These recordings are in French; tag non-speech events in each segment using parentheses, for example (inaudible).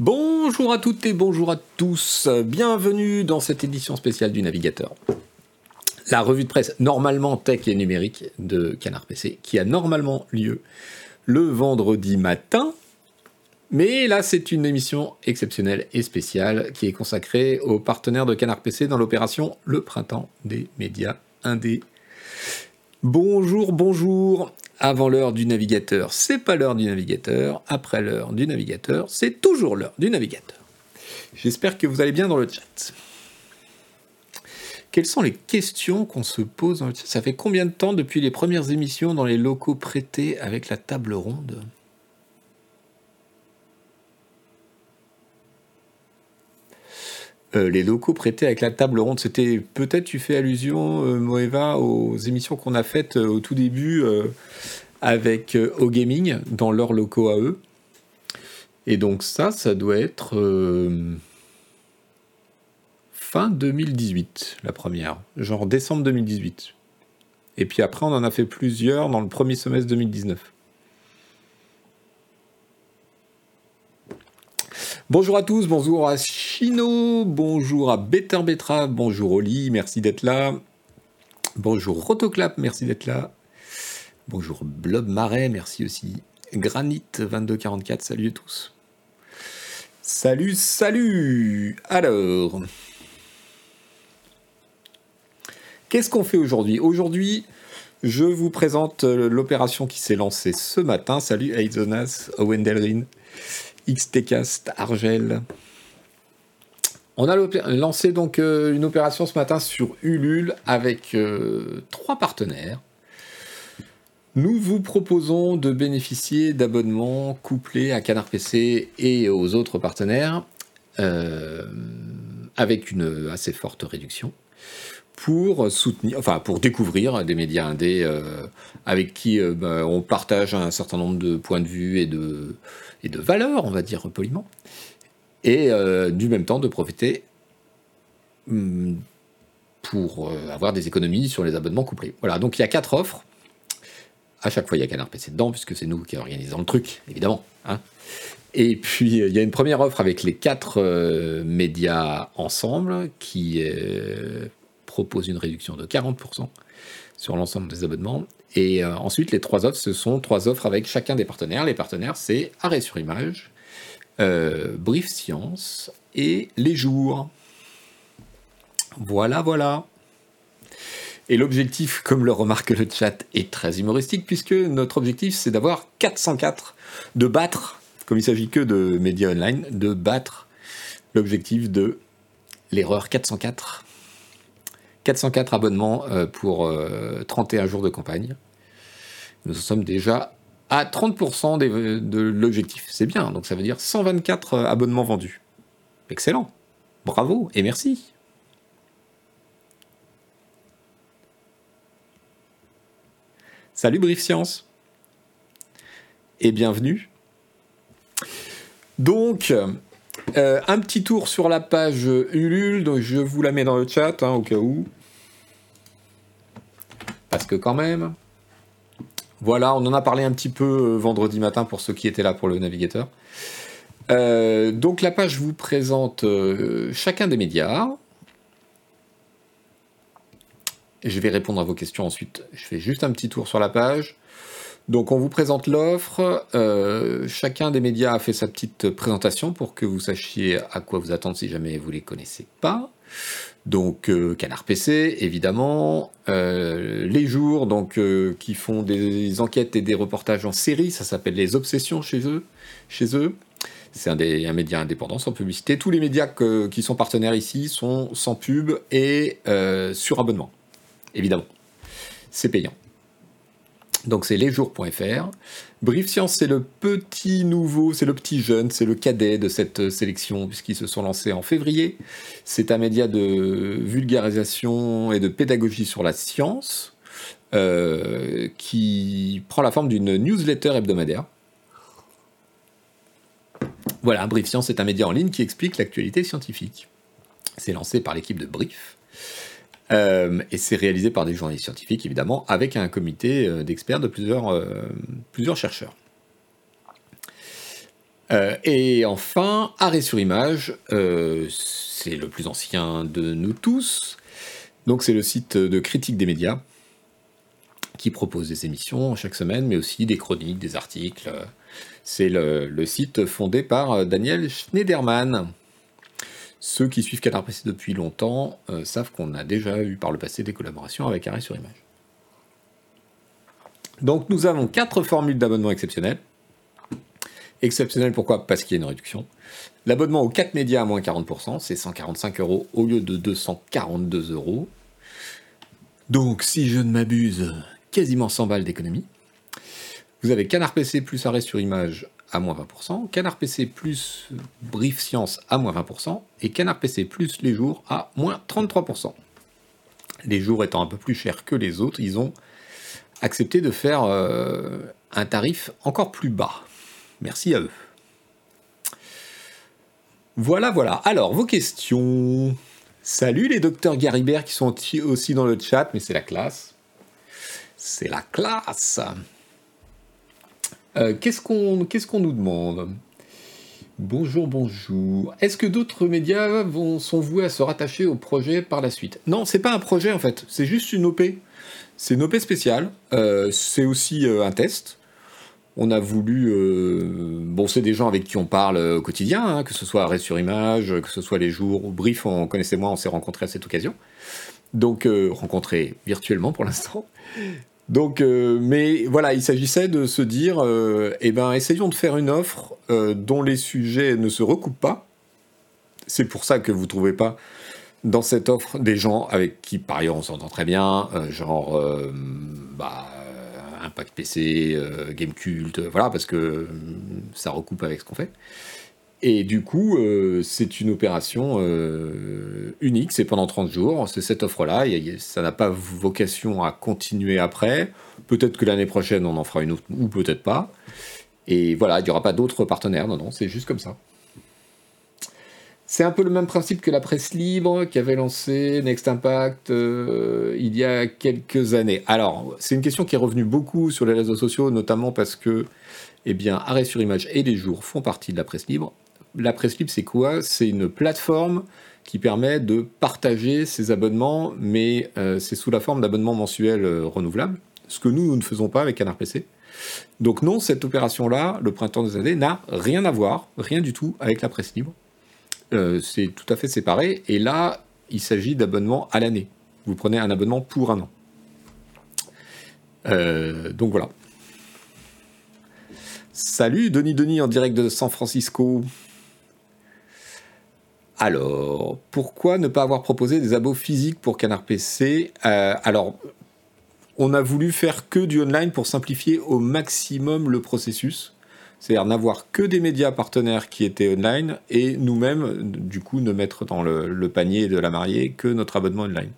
Bonjour à toutes et bonjour à tous. Bienvenue dans cette édition spéciale du Navigateur. La revue de presse normalement tech et numérique de Canard PC qui a normalement lieu le vendredi matin. Mais là, c'est une émission exceptionnelle et spéciale qui est consacrée aux partenaires de Canard PC dans l'opération Le Printemps des médias indés. Bonjour, bonjour avant l'heure du navigateur, c'est pas l'heure du navigateur. Après l'heure du navigateur, c'est toujours l'heure du navigateur. J'espère que vous allez bien dans le chat. Quelles sont les questions qu'on se pose dans le chat? Ça fait combien de temps depuis les premières émissions dans les locaux prêtés avec la table ronde? Euh, les locaux prêtés avec la table ronde, c'était peut-être tu fais allusion, euh, Moeva, aux émissions qu'on a faites euh, au tout début avec O Gaming dans leurs locaux à eux. Et donc ça, ça doit être fin 2018, la première, genre décembre 2018. Et puis après, on en a fait plusieurs dans le premier semestre 2019. Bonjour à tous, bonjour à Chino, bonjour à Better Betra, bonjour Oli, merci d'être là. Bonjour Rotoclap, merci d'être là. Bonjour Blob Marais, merci aussi. Granit 2244, salut à tous. Salut, salut Alors, qu'est-ce qu'on fait aujourd'hui? Aujourd'hui, je vous présente l'opération qui s'est lancée ce matin. Salut Aizonas, Owen Delrin. XTcast Argel. On a lancé donc euh, une opération ce matin sur Ulule avec euh, trois partenaires. Nous vous proposons de bénéficier d'abonnements couplés à Canard PC et aux autres partenaires euh, avec une assez forte réduction pour soutenir, enfin pour découvrir des médias indés avec qui bah, on partage un certain nombre de points de vue et de, et de valeur, on va dire poliment, et euh, du même temps de profiter hmm, pour euh, avoir des économies sur les abonnements couplés. Voilà, donc il y a quatre offres. À chaque fois, il y a Canard PC dedans, puisque c'est nous qui organisons le truc, évidemment. Hein. Et puis, il y a une première offre avec les quatre euh, médias ensemble qui propose une réduction de 40% sur l'ensemble des abonnements. Et euh, ensuite, les trois offres, ce sont trois offres avec chacun des partenaires. Les partenaires, c'est Arrêt sur Image, euh, Brief Science et Les Jours. Voilà, voilà. Et l'objectif, comme le remarque le chat, est très humoristique, puisque notre objectif, c'est d'avoir 404, de battre, comme il s'agit que de médias online, de battre l'objectif de l'erreur 404 404 abonnements euh, pour 31 euh, jours de campagne. Nous sommes déjà à 30% de l'objectif. C'est bien, donc ça veut dire 124 euh, abonnements vendus. Excellent. Bravo et merci. Salut Brief Science. Et bienvenue. Donc, un petit tour sur la page Ulule, donc je vous la mets dans le chat hein, au cas où. Parce que quand même, voilà, on en a parlé un petit peu euh, vendredi matin pour ceux qui étaient là pour le navigateur. Euh, donc la page vous présente euh, chacun des médias. Je vais répondre à vos questions ensuite. Je fais juste un petit tour sur la page. Donc on vous présente l'offre. chacun des médias a fait sa petite présentation pour que vous sachiez à quoi vous attendre si jamais vous ne les connaissez pas. Donc euh, Canard PC, évidemment, euh, Les Jours, donc euh, qui font des enquêtes et des reportages en série, ça s'appelle Les Obsessions chez eux. Chez eux. C'est un, média indépendant sans publicité. Tous les médias qui sont partenaires ici sont sans pub et sur abonnement, évidemment. C'est payant. Donc c'est lesjours.fr. Brief Science, c'est le petit nouveau, c'est le petit jeune, c'est le cadet de cette sélection, puisqu'ils se sont lancés en février. C'est un média de vulgarisation et de pédagogie sur la science, euh, qui prend la forme d'une newsletter hebdomadaire. Voilà, Brief Science est un média en ligne qui explique l'actualité scientifique. C'est lancé par l'équipe de Brief. Euh, et c'est réalisé par des journalistes scientifiques, évidemment, avec un comité euh, d'experts de plusieurs, euh, chercheurs. Et enfin, Arrêt sur image, c'est le plus ancien de nous tous. Donc c'est le site de critique des médias qui propose des émissions chaque semaine, mais aussi des chroniques, des articles. C'est le, site fondé par Daniel Schneiderman. Ceux qui suivent Canard PC depuis longtemps euh, savent qu'on a déjà eu par le passé des collaborations avec Arrêt sur Image. Donc nous avons quatre formules d'abonnement exceptionnelles. Exceptionnel pourquoi? Parce qu'il y a une réduction. L'abonnement aux 4 médias à moins 40%, c'est 145 euros au lieu de 242 euros. Donc si je ne m'abuse, quasiment 100 balles d'économie. Vous avez Canard PC plus arrêt sur image à moins 20%, Canard PC plus Brief Science à moins 20%, et Canard PC plus les jours à moins 33%. Les jours étant un peu plus chers que les autres, ils ont accepté de faire euh, un tarif encore plus bas. Merci à eux. Voilà, voilà. Alors, vos questions. Salut les docteurs Garibert qui sont aussi dans le chat, mais c'est la classe. C'est la classe. Euh, qu'est-ce qu'on nous demande? Bonjour, bonjour. Est-ce que d'autres médias vont, sont voués à se rattacher au projet par la suite? Non, c'est pas un projet en fait, c'est juste une OP. C'est une OP spéciale. Euh, c'est aussi euh, un test. On a voulu. Bon, c'est des gens avec qui on parle au quotidien, hein, que ce soit Arrêt sur Image, que ce soit les jours ou Brief, on connaissait moi, on s'est rencontrés à cette occasion. Donc, rencontrés virtuellement pour l'instant. Donc, euh, mais voilà, il s'agissait de se dire, eh ben, essayons de faire une offre dont les sujets ne se recoupent pas. C'est pour ça que vous ne trouvez pas dans cette offre des gens avec qui, par ailleurs, on s'entend très bien, genre, bah, Impact PC, euh, Game Cult, voilà, parce que euh, ça recoupe avec ce qu'on fait. Et du coup, euh, c'est une opération unique, c'est pendant 30 jours, c'est cette offre-là, ça n'a pas vocation à continuer après. Peut-être que l'année prochaine, on en fera une autre, ou peut-être pas. Et voilà, il n'y aura pas d'autres partenaires, non, non, c'est juste comme ça. C'est un peu le même principe que la presse libre qui avait lancé Next Impact euh, il y a quelques années. Alors, c'est une question qui est revenue beaucoup sur les réseaux sociaux, notamment parce que, eh bien, Arrêt sur Image et Les Jours font partie de la presse libre. La presse libre, c'est quoi? C'est une plateforme qui permet de partager ses abonnements, mais euh, c'est sous la forme d'abonnements mensuels euh, renouvelables, ce que nous, ne faisons pas avec Canard PC. Donc non, cette opération-là, le printemps des années, n'a rien à voir, rien du tout avec la presse libre. Euh, c'est tout à fait séparé. Et là, il s'agit d'abonnement à l'année. Vous prenez un abonnement pour un an. Donc voilà. Salut Denis Denis en direct de San Francisco. Alors, pourquoi ne pas avoir proposé des abos physiques pour Canard PC euh, Alors, on a voulu faire que du online pour simplifier au maximum le processus c'est-à-dire n'avoir que des médias partenaires qui étaient online et nous-mêmes, du coup, ne mettre dans le, panier de la mariée que notre abonnement online.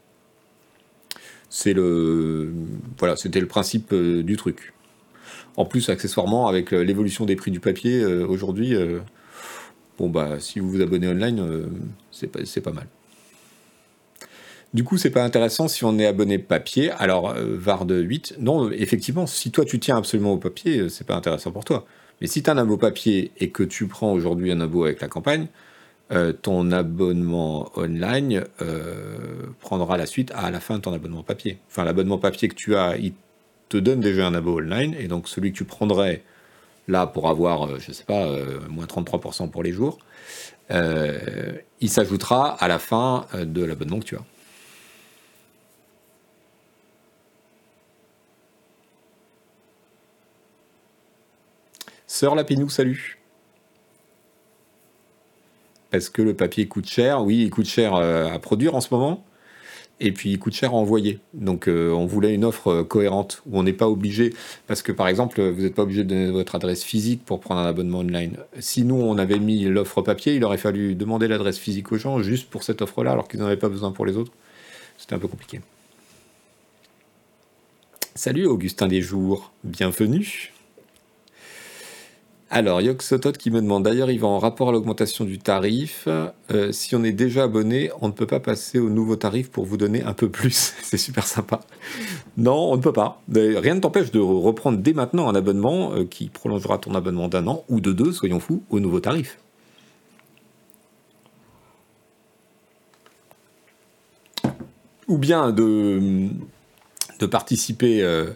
C'est le, voilà, c'était le principe euh, du truc. En plus, accessoirement, avec euh, l'évolution des prix du papier aujourd'hui, bon bah, si vous vous abonnez online, c'est pas, pas mal. Du coup, c'est pas intéressant si on est abonné papier. Alors, VAR de 8, non, effectivement, si toi tu tiens absolument au papier, c'est pas intéressant pour toi. Mais si tu as un abo papier et que tu prends aujourd'hui un abo avec la campagne, euh, ton abonnement online euh, prendra la suite à la fin de ton abonnement papier. Enfin, l'abonnement papier que tu as, il te donne déjà un abo online, et donc celui que tu prendrais là pour avoir, euh, je sais pas, moins 33% pour les jours, il s'ajoutera à la fin de l'abonnement que tu as. Sœur Lapinou, salut. Parce que le papier coûte cher. Oui, il coûte cher euh, à produire en ce moment. Et puis il coûte cher à envoyer. Donc euh, on voulait une offre euh, cohérente où on n'est pas obligé. Parce que par exemple, vous n'êtes pas obligé de donner votre adresse physique pour prendre un abonnement online. Si nous, on avait mis l'offre papier, il aurait fallu demander l'adresse physique aux gens juste pour cette offre-là, alors qu'ils n'en avaient pas besoin pour les autres. C'était un peu compliqué. Salut Augustin Desjours, bienvenue. Alors, Yoxotot qui me demande, d'ailleurs, il va en rapport à l'augmentation du tarif. Euh, si on est déjà abonné, on ne peut pas passer au nouveau tarif pour vous donner un peu plus. (laughs) C'est super sympa. Non, on ne peut pas. Rien ne t'empêche de reprendre dès maintenant un abonnement euh, qui prolongera ton abonnement d'un an ou de deux, soyons fous, au nouveau tarif. Ou bien de, participer. Euh,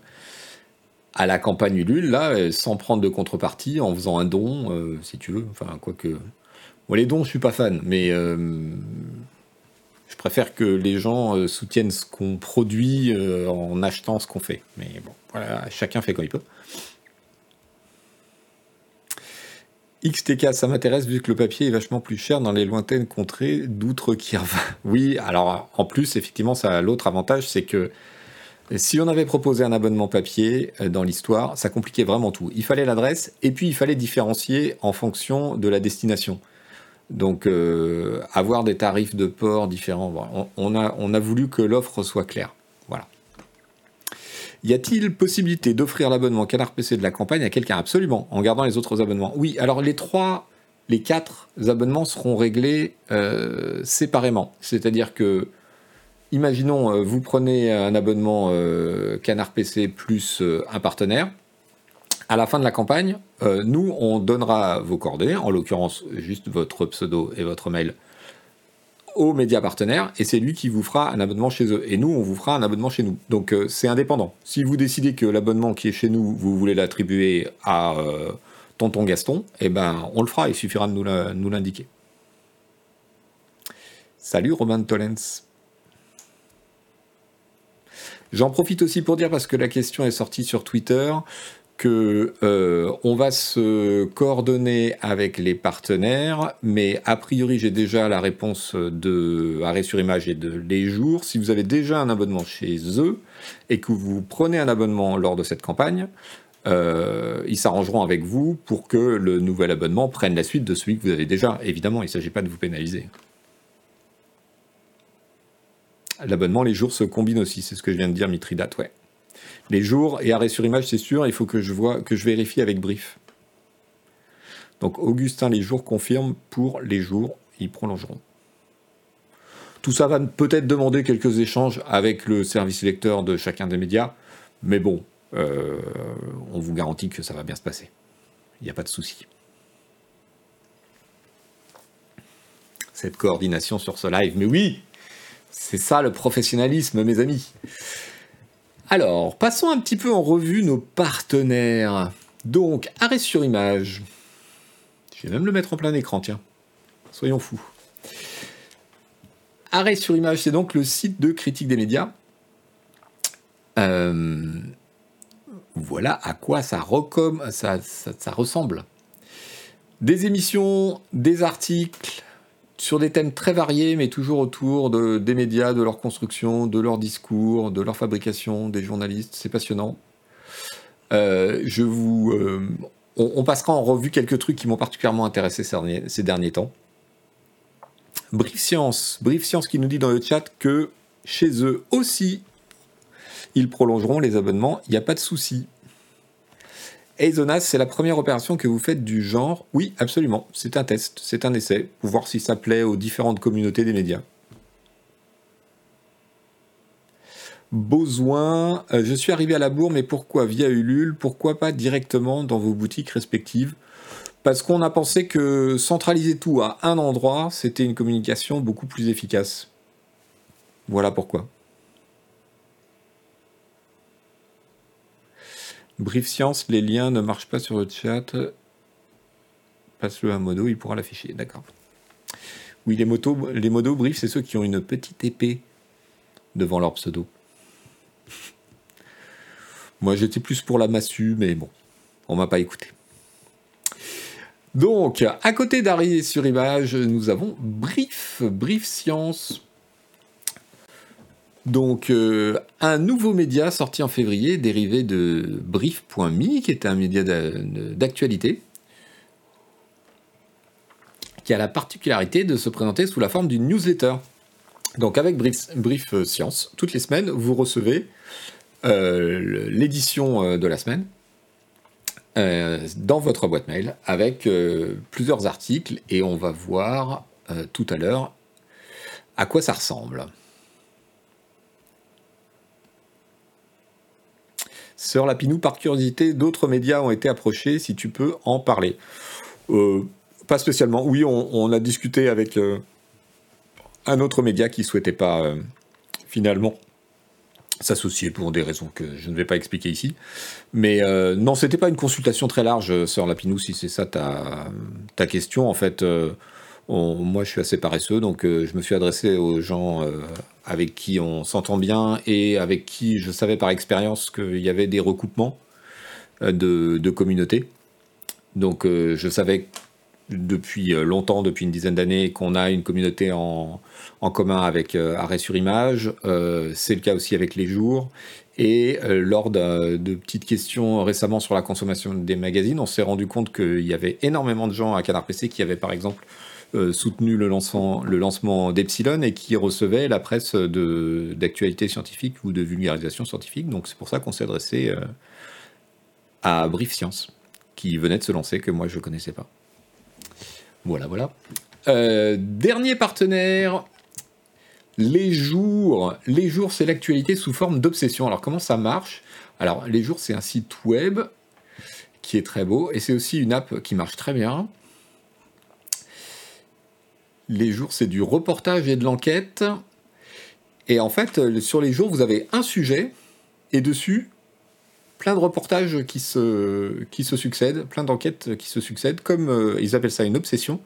à la campagne Ulule, là, euh, sans prendre de contrepartie, en faisant un don, euh, si tu veux. Enfin, quoique. Bon, les dons, je suis pas fan, mais euh, je préfère que les gens soutiennent ce qu'on produit en achetant ce qu'on fait. Mais bon, voilà, chacun fait comme il peut. XTK, ça m'intéresse vu que le papier est vachement plus cher dans les lointaines contrées d'outre-Kirva. (laughs) Oui, alors en plus, effectivement, ça a l'autre avantage, c'est que si on avait proposé un abonnement papier euh, dans l'histoire, ça compliquait vraiment tout. Il fallait l'adresse et puis il fallait différencier en fonction de la destination. Donc euh, avoir des tarifs de port différents. On, a, voulu que l'offre soit claire. Voilà. Y a-t-il possibilité d'offrir l'abonnement Canard PC de la campagne à quelqu'un? Absolument, en gardant les autres abonnements. Oui, alors les trois, les quatre abonnements seront réglés euh, séparément. C'est-à-dire que imaginons, euh, vous prenez un abonnement euh, Canard PC plus euh, un partenaire. À la fin de la campagne, nous, on donnera vos coordonnées, en l'occurrence juste votre pseudo et votre mail, au média partenaire, et c'est lui qui vous fera un abonnement chez eux. Et nous, on vous fera un abonnement chez nous. Donc c'est indépendant. Si vous décidez que l'abonnement qui est chez nous, vous voulez l'attribuer à Tonton Gaston, eh ben, on le fera, il suffira de nous l'indiquer. Salut Romain Tollens. J'en profite aussi pour dire, parce que la question est sortie sur Twitter, que euh, on va se coordonner avec les partenaires, mais a priori j'ai déjà la réponse de Arrêt sur Image et de Les Jours. Si vous avez déjà un abonnement chez eux et que vous prenez un abonnement lors de cette campagne, euh, ils s'arrangeront avec vous pour que le nouvel abonnement prenne la suite de celui que vous avez déjà. Évidemment, il ne s'agit pas de vous pénaliser. L'abonnement, les jours se combinent aussi, c'est ce que je viens de dire, Mitridate, ouais. Les jours et arrêt sur image, c'est sûr, il faut que je, que je vérifie avec Brief. Donc Augustin, les jours confirme pour les jours, ils prolongeront. Tout ça va peut-être demander quelques échanges avec le service lecteur de chacun des médias, mais bon, euh, on vous garantit que ça va bien se passer. Il n'y a pas de souci. Cette coordination sur ce live, mais oui, c'est ça le professionnalisme, mes amis. Alors, passons un petit peu en revue nos partenaires. Donc, arrêt sur image. Je vais même le mettre en plein écran, tiens. Soyons fous. Arrêt sur image, c'est donc le site de critique des médias. Euh, voilà à quoi ça, ressemble. Des émissions, des articles, sur des thèmes très variés, mais toujours autour de, des médias, de leur construction, de leur discours, de leur fabrication, des journalistes. C'est passionnant. Euh, je vous, euh, on, passera en revue quelques trucs qui m'ont particulièrement intéressé ces derniers, ces derniers temps. Brief Science, Brief Science qui nous dit dans le chat que chez eux aussi, ils prolongeront les abonnements, il n'y a pas de souci. Azonas, c'est la première opération que vous faites du genre Oui, absolument. C'est un test, c'est un essai, pour voir si ça plaît aux différentes communautés des médias. Besoin, euh, je suis arrivé à la bourre, mais pourquoi via Ulule? Pourquoi pas directement dans vos boutiques respectives? Parce qu'on a pensé que centraliser tout à un endroit, c'était une communication beaucoup plus efficace. Voilà pourquoi. Brief Science, les liens ne marchent pas sur le chat. Passe-le à Modo, il pourra l'afficher. D'accord. Oui, les, motos, les modos brief, c'est ceux qui ont une petite épée devant leur pseudo. Moi, j'étais plus pour la massue, mais bon, on m'a pas écouté. Donc, à côté d'Ari sur image, nous avons Brief, Brief Science. Donc, euh, un nouveau média sorti en février, dérivé de Brief.me, qui est un média d'actualité, qui a la particularité de se présenter sous la forme d'une newsletter. Donc, avec Brief, Science, toutes les semaines, vous recevez euh, l'édition euh, de la semaine, dans votre boîte mail avec plusieurs articles et on va voir tout à l'heure à quoi ça ressemble. Sœur Lapinou, par curiosité, d'autres médias ont été approchés, si tu peux en parler. Euh, pas spécialement. Oui, on, a discuté avec euh, un autre média qui souhaitait pas euh, finalement s'associer pour des raisons que je ne vais pas expliquer ici. Mais non, c'était pas une consultation très large, Sœur Lapinou, si c'est ça ta, question. En fait, moi, je suis assez paresseux, donc je me suis adressé aux gens avec qui on s'entend bien et avec qui je savais par expérience qu'il y avait des recoupements euh, de, communautés. Donc, je savais depuis longtemps, depuis une dizaine d'années, qu'on a une communauté en, commun avec Arrêt sur Image. C'est le cas aussi avec Les Jours. Et lors de, de, petites questions récemment sur la consommation des magazines, on s'est rendu compte qu'il y avait énormément de gens à Canard PC qui avaient par exemple euh, soutenu le lancement, le lancement d'Epsilon et qui recevait la presse d'actualité scientifique ou de vulgarisation scientifique. Donc c'est pour ça qu'on s'est adressé euh, à Brief Science, qui venait de se lancer, que moi je ne connaissais pas. Voilà, voilà. Euh, dernier partenaire, les jours. Les jours, c'est l'actualité sous forme d'obsession. Alors comment ça marche? Alors les jours, c'est un site web qui est très beau et c'est aussi une app qui marche très bien. Les jours, c'est du reportage et de l'enquête. Et en fait, euh, sur les jours, vous avez un sujet, et dessus, plein de reportages qui se, qui se succèdent, plein d'enquêtes qui se succèdent, comme euh, ils appellent ça une obsession.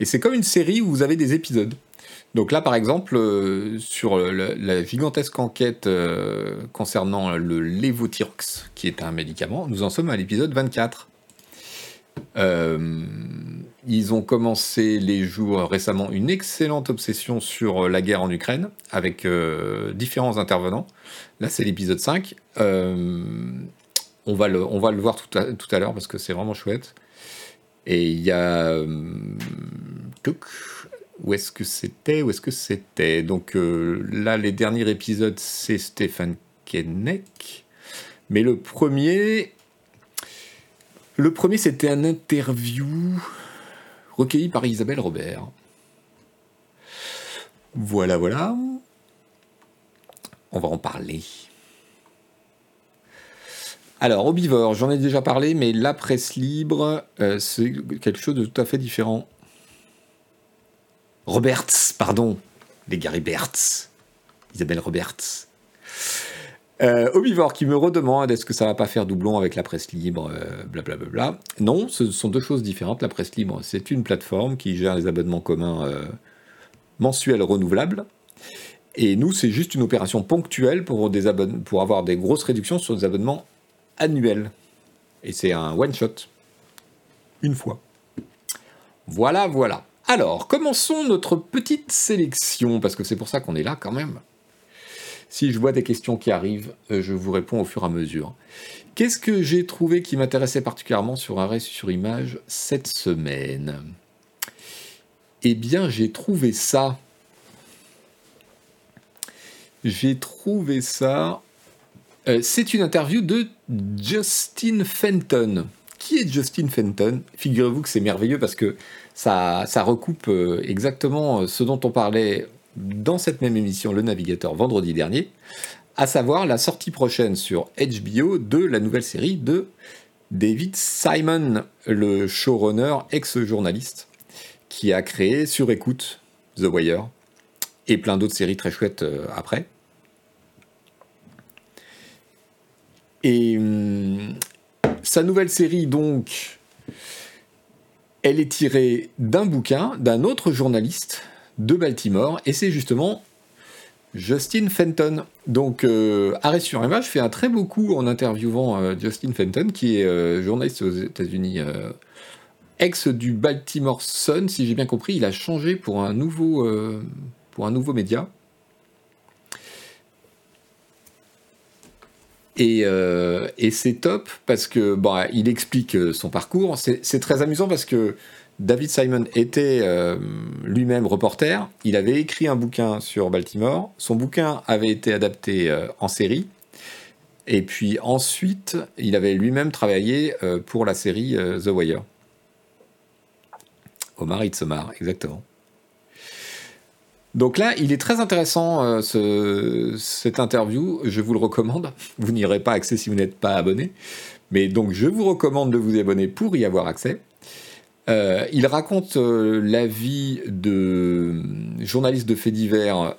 Et c'est comme une série où vous avez des épisodes. Donc là, par exemple, euh, sur la, gigantesque enquête concernant le Levothyrox, qui est un médicament, nous en sommes à l'épisode 24. Euh, ils ont commencé les jours récemment une excellente obsession sur euh, la guerre en Ukraine avec euh, différents intervenants. Là, c'est l'épisode 5. on, va le, on va le voir tout à, tout à l'heure parce que c'est vraiment chouette. Et il y a. où est-ce que c'était Où est-ce que c'était? Donc là, les derniers épisodes, c'est Stéphane Kennec. Mais le premier, le premier, c'était un interview recueilli par Isabelle Robert. Voilà, voilà. On va en parler. Alors, Obivore, j'en ai déjà parlé, mais la presse libre, euh, c'est quelque chose de tout à fait différent. Roberts, pardon, les Gary Bertz, Isabelle Roberts. Euh, qui me redemande est-ce que ça va pas faire doublon avec la presse libre, blablabla. Euh, bla, non, ce sont deux choses différentes. La presse libre, c'est une plateforme qui gère les abonnements communs euh, mensuels renouvelables. Et nous, c'est juste une opération ponctuelle pour, pour avoir des grosses réductions sur des abonnements annuels. Et c'est un one-shot. Une fois. Voilà, voilà. Alors, commençons notre petite sélection, parce que c'est pour ça qu'on est là quand même. Si je vois des questions qui arrivent, euh, je vous réponds au fur et à mesure. Qu'est-ce que j'ai trouvé qui m'intéressait particulièrement sur Arrêt sur Image cette semaine? Eh bien, j'ai trouvé ça. J'ai trouvé ça. Euh, c'est une interview de Justin Fenton. Qui est Justin Fenton? Figurez-vous que c'est merveilleux parce que ça, ça recoupe euh, exactement ce dont on parlait dans cette même émission Le Navigateur vendredi dernier, à savoir la sortie prochaine sur HBO de la nouvelle série de David Simon, le showrunner ex-journaliste, qui a créé sur écoute The Wire et plein d'autres séries très chouettes euh, après. Et hum, sa nouvelle série, donc, elle est tirée d'un bouquin d'un autre journaliste de Baltimore, et c'est justement Justin Fenton. Donc, euh, Arrêt sur Image fait un très beau coup en interviewant euh, Justin Fenton, qui est euh, journaliste aux États-Unis, ex du Baltimore Sun, si j'ai bien compris. Il a changé pour un nouveau, pour un nouveau média. Et, et c'est top parce que bah, il explique son parcours. C'est très amusant parce que David Simon était euh, lui-même reporter. Il avait écrit un bouquin sur Baltimore. Son bouquin avait été adapté euh, en série. Et puis ensuite, il avait lui-même travaillé pour la série The Wire. Omar Itzomar, exactement. Donc là, il est très intéressant euh, ce, cette interview. Je vous le recommande. Vous n'irez pas accès si vous n'êtes pas abonné. Mais donc, je vous recommande de vous abonner pour y avoir accès. Euh, il raconte euh, la vie de journaliste de faits divers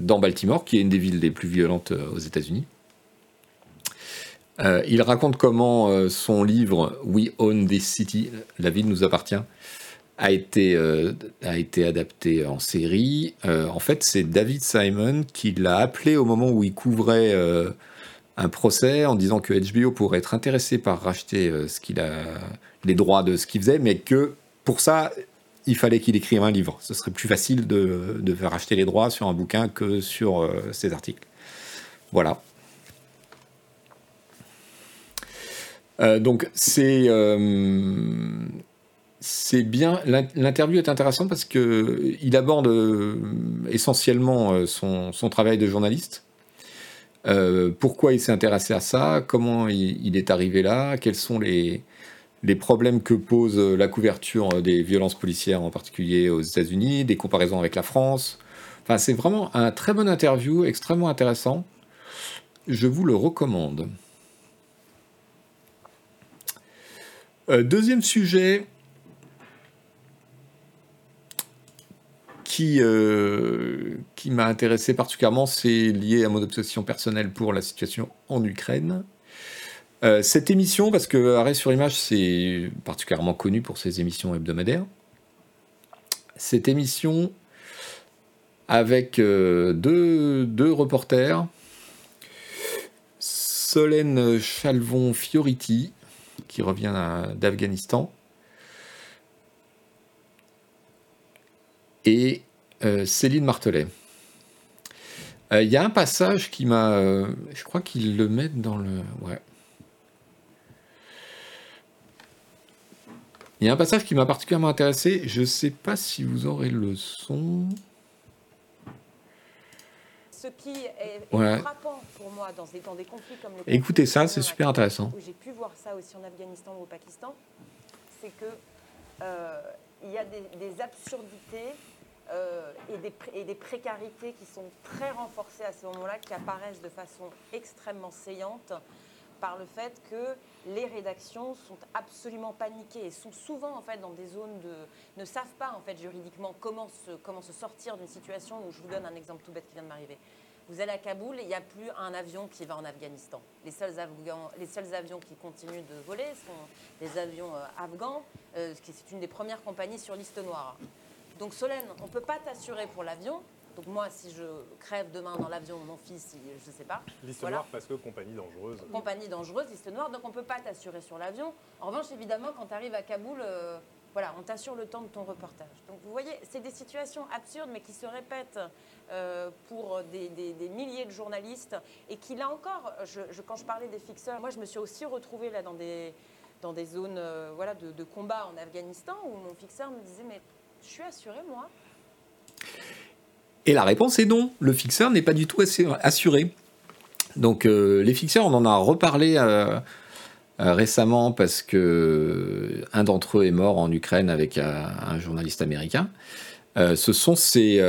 dans Baltimore, qui est une des villes les plus violentes aux États-Unis. il raconte comment son livre We Own This City, la ville nous appartient, a été, euh, a été adapté en série. Euh, en fait, c'est David Simon qui l'a appelé au moment où il couvrait euh, un procès en disant que HBO pourrait être intéressé par racheter ce qu'il a, les droits de ce qu'il faisait, mais que pour ça, il fallait qu'il écrive un livre. Ce serait plus facile de, de faire racheter les droits sur un bouquin que sur ses articles. Voilà. donc c'est c'est bien. L'interview est intéressante parce que il aborde euh, essentiellement euh, son, travail de journaliste. Euh, pourquoi il s'est intéressé à ça? Comment il, est arrivé là? Quels sont les, les problèmes que pose la couverture des violences policières, en particulier aux États-Unis, des comparaisons avec la France. Enfin, c'est vraiment un très bon interview, extrêmement intéressant. Je vous le recommande. deuxième sujet, euh, qui m'a intéressé particulièrement, c'est lié à mon obsession personnelle pour la situation en Ukraine. Euh, cette émission, parce que Arrêt sur Image, c'est particulièrement connu pour ses émissions hebdomadaires. Cette émission, avec euh, deux, reporters, Solène Chalvon-Fioriti, qui revient d'Afghanistan, et euh, Céline Martelet. Il y a un passage qui m'a. Je crois qu'ils le mettent dans le. Ouais. Il y a un passage qui m'a particulièrement intéressé. Je ne sais pas si vous aurez le son. Ce qui est, frappant pour moi dans des, conflits comme le Écoutez ça, c'est super intéressant. J'ai pu voir ça aussi en Afghanistan ou au Pakistan. C'est que il y a des absurdités euh, et, des, et, des, précarités qui sont très renforcées à ce moment-là, qui apparaissent de façon extrêmement saillante par le fait que les rédactions sont absolument paniquées et sont souvent en fait dans des zones de ne savent pas en fait juridiquement comment se, comment se sortir d'une situation où je vous donne un exemple tout bête qui vient de m'arriver. Vous allez à Kaboul et il n'y a plus un avion qui va en Afghanistan. Les seuls, les seuls avions qui continuent de voler sont des avions euh, afghans, euh, c'est une des premières compagnies sur liste noire. Donc Solène, on ne peut pas t'assurer pour l'avion. Donc moi, si je crève demain dans l'avion, mon fils, je ne sais pas. Liste noire parce que compagnie dangereuse. Compagnie dangereuse, liste noire. Donc on ne peut pas t'assurer sur l'avion. En revanche, évidemment, quand tu arrives à Kaboul, euh, voilà, on t'assure le temps de ton reportage. Donc vous voyez, c'est des situations absurdes, mais qui se répètent euh, pour des, milliers de journalistes. Et qui, là encore, quand je parlais des fixeurs, moi, je me suis aussi retrouvée là dans des, dans des zones euh, voilà, de, de combat en Afghanistan, où mon fixeur me disait, mais je suis assuré, moi Et la réponse est non. Le fixeur n'est pas du tout assuré. Donc euh, les fixeurs, on en a reparlé euh, euh, récemment parce que un d'entre eux est mort en Ukraine avec un journaliste américain. ce sont ces,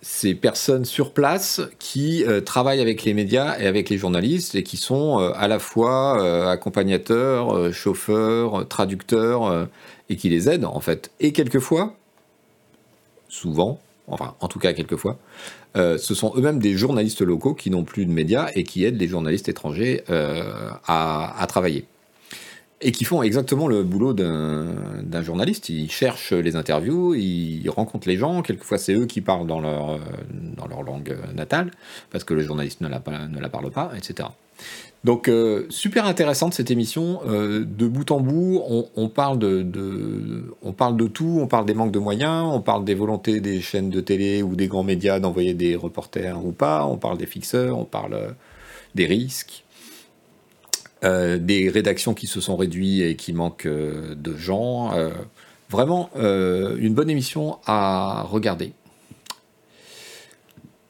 ces personnes sur place qui travaillent avec les médias et avec les journalistes et qui sont à la fois accompagnateurs, chauffeurs, traducteurs et qui les aident en fait. Et quelquefois, souvent, enfin en tout cas quelquefois, euh, ce sont eux-mêmes des journalistes locaux qui n'ont plus de médias et qui aident les journalistes étrangers euh, à, travailler. Et qui font exactement le boulot d'un journaliste. Ils cherchent les interviews, ils rencontrent les gens. Quelquefois, c'est eux qui parlent dans leur, leur langue natale, parce que le journaliste ne la, ne la parle pas, etc. Donc euh, super intéressante cette émission. Euh, de bout en bout, on, parle de, tout. On parle des manques de moyens, on parle des volontés des chaînes de télé ou des grands médias d'envoyer des reporters ou pas. On parle des fixeurs, on parle euh, des risques, des rédactions qui se sont réduites et qui manquent de gens. vraiment une bonne émission à regarder.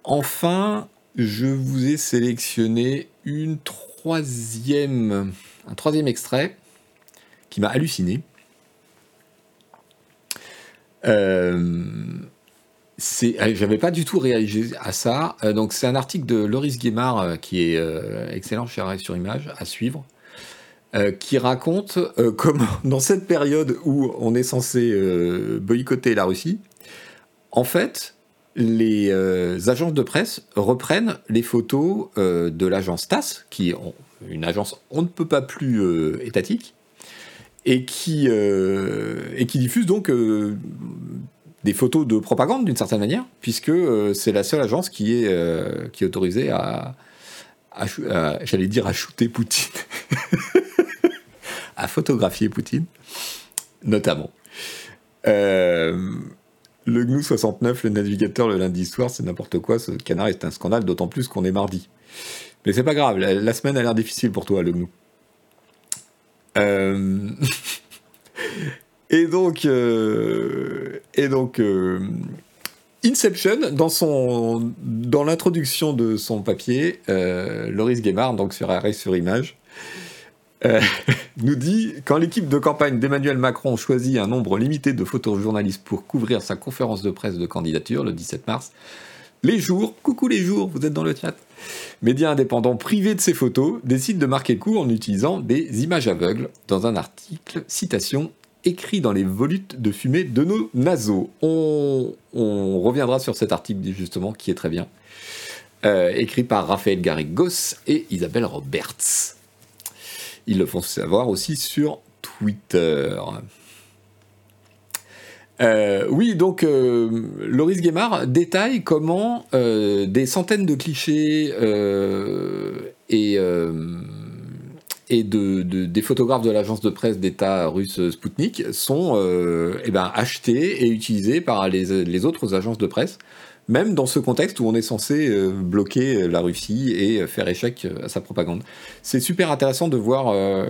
Enfin, je vous ai sélectionné une troisième, un troisième extrait qui m'a halluciné. Euh, euh, j'avais pas du tout réagi à ça. Euh, donc c'est un article de Loris Guémard qui est excellent chez Arrêt sur Image à suivre, qui raconte (laughs) comment dans cette période où on est censé boycotter la Russie, en fait, les euh, agences de presse reprennent les photos euh, de l'agence TASS, qui est une agence on ne peut pas plus euh, étatique, et qui, et qui diffuse donc des photos de propagande d'une certaine manière, puisque c'est la seule agence qui est, qui est autorisée à, à- j'allais dire à shooter Poutine, (laughs) à photographier Poutine, notamment. Euh, le GNU 69, le navigateur le lundi soir, c'est n'importe quoi. Ce canard est un scandale, d'autant plus qu'on est mardi. Mais c'est pas grave, la, semaine a l'air difficile pour toi, le GNU. (laughs) Euh, et donc, euh, euh, Inception, dans, l'introduction de son papier, Loris Guémard, donc sur Arrêt sur Image, euh, nous dit quand l'équipe de campagne d'Emmanuel Macron choisit un nombre limité de photojournalistes pour couvrir sa conférence de presse de candidature le 17 mars, les jours, coucou les jours, vous êtes dans le chat, médias indépendants privés de ces photos décident de marquer coup en utilisant des images aveugles dans un article, citation, écrit dans les volutes de fumée de nos naseaux. On, on reviendra sur cet article justement qui est très bien. Euh, écrit par Raphaël Garrigos et Isabelle Roberts. Ils le font savoir aussi sur Twitter. Euh, oui, donc euh, Loris Guémard détaille comment euh, des centaines de clichés et, et de, de- des photographes de l'agence de presse d'État russe Sputnik sont eh ben, achetés et utilisés par les, les autres agences de presse, même dans ce contexte où on est censé euh, bloquer la Russie et faire échec à sa propagande. C'est super intéressant de voir euh,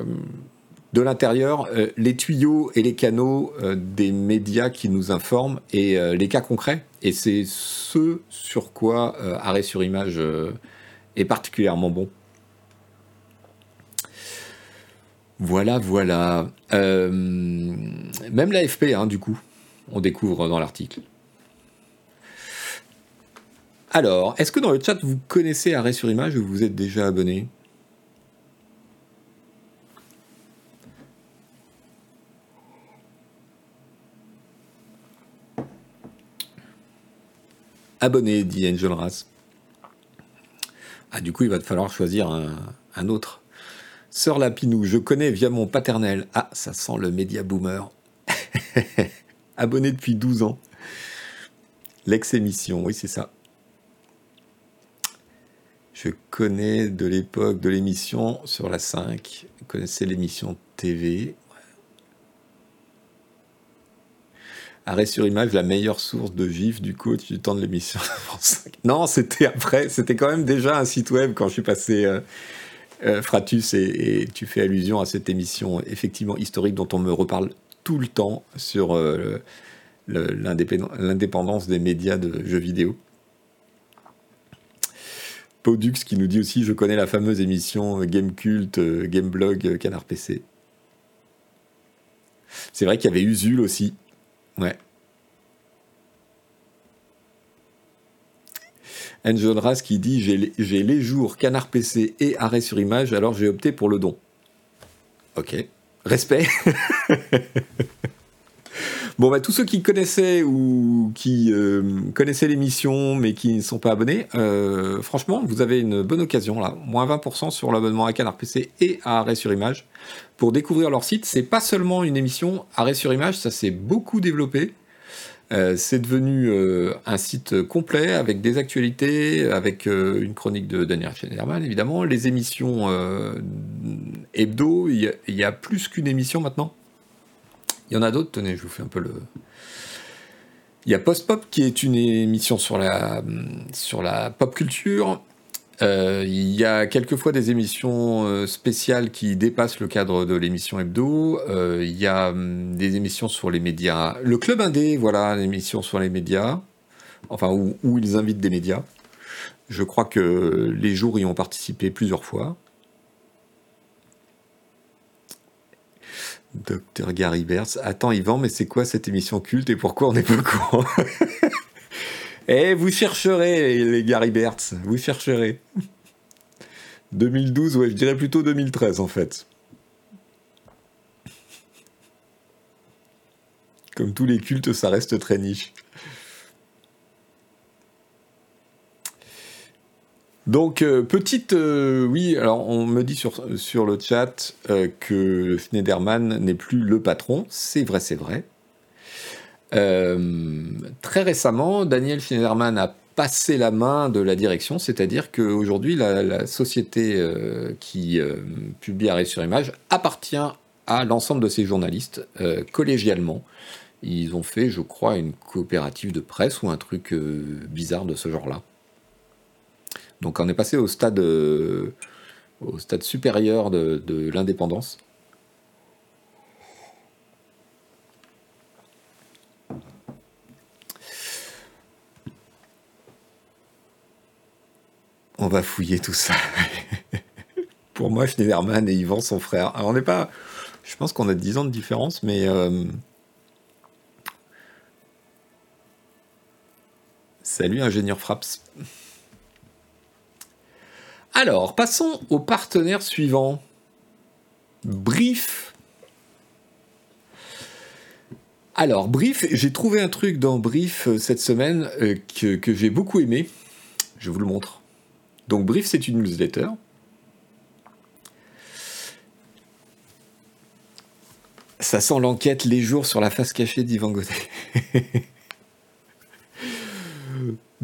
de l'intérieur euh, les tuyaux et les canaux euh, des médias qui nous informent et euh, les cas concrets. Et c'est ce sur quoi euh, Arrêt sur Image euh, est particulièrement bon. Voilà, voilà. Euh, même l'AFP, hein, du coup, on découvre dans l'article. Alors, est-ce que dans le chat, vous connaissez Arrêt sur Image ou vous êtes déjà abonné? Abonné, dit Angel Ras. Ah, du coup, il va te falloir choisir un, un autre. Sœur Lapinou, je connais via mon paternel. Ah, ça sent le média boomer. (laughs) Abonné depuis 12 ans. L'ex-émission, oui, c'est ça. Je connais de l'époque de l'émission sur la 5. Vous connaissez l'émission TV. Arrêt sur image, la meilleure source de gif du coach du temps de l'émission. (laughs) France 5. non, c'était après, c'était quand même déjà un site web quand je suis passé euh, euh, Fratus et, tu fais allusion à cette émission effectivement historique dont on me reparle tout le temps sur euh, l'indépendance des médias de jeux vidéo. Podux qui nous dit aussi je connais la fameuse émission Game Cult, euh, Game Blog, euh, Canard PC. C'est vrai qu'il y avait Usul aussi. Ouais. Angel Ras qui dit j'ai les jours Canard PC et arrêt sur image, alors j'ai opté pour le don. Ok. Respect. (laughs) bon, bah, tous ceux qui connaissaient ou qui euh, connaissaient l'émission mais qui ne sont pas abonnés, euh, franchement, vous avez une bonne occasion là. Moins 20% sur l'abonnement à Canard PC et à Arrêt sur Image pour découvrir leur site. C'est pas seulement une émission Arrêt sur Image, ça s'est beaucoup développé. Euh, c'est devenu un site complet avec des actualités, avec une chronique de Daniel Schneiderman évidemment, les émissions hebdo. Il y a plus qu'une émission maintenant. Il y en a d'autres. Tenez, je vous fais un peu le. Il y a Post Pop qui est une émission sur la sur la pop culture. Euh, il y a quelquefois des émissions euh, spéciales qui dépassent le cadre de l'émission hebdo. Euh, il y a hum, des émissions sur les médias. Le Club Indé, voilà, l'émission sur les médias. Enfin, où, où ils invitent des médias. Je crois que les jours y ont participé plusieurs fois. Docteur Gary Bertz. Attends, Yvan, mais c'est quoi cette émission culte et pourquoi on n'est pas courant (laughs) Eh, vous chercherez, les Gary Bertz, vous chercherez. 2012, ouais, je dirais plutôt 2013 en fait. Comme tous les cultes, ça reste très niche. Donc, euh, petite. euh, oui, alors on me dit sur, le chat euh, que Schneiderman n'est plus le patron. C'est vrai, c'est vrai. Très récemment, Daniel Schneiderman a passé la main de la direction, c'est-à-dire qu'aujourd'hui, la, la société qui publie Arrêt sur Image appartient à l'ensemble de ces journalistes collégialement. Ils ont fait, je crois, une coopérative de presse ou un truc bizarre de ce genre-là. Donc on est passé au stade, euh, supérieur de, l'indépendance. On va fouiller tout ça. (laughs) Pour moi, Schneiderman et Yvan, son frère. Alors, on n'est pas. Je pense qu'on a 10 ans de différence, mais. euh, Salut, ingénieur Fraps. Alors, passons au partenaire suivant. Brief. Alors, Brief, j'ai trouvé un truc dans Brief euh, cette semaine euh, que, que j'ai beaucoup aimé. Je vous le montre. Donc, Brief, c'est une newsletter. Ça sent l'enquête les jours sur la face cachée d'Yvan Godet. (laughs)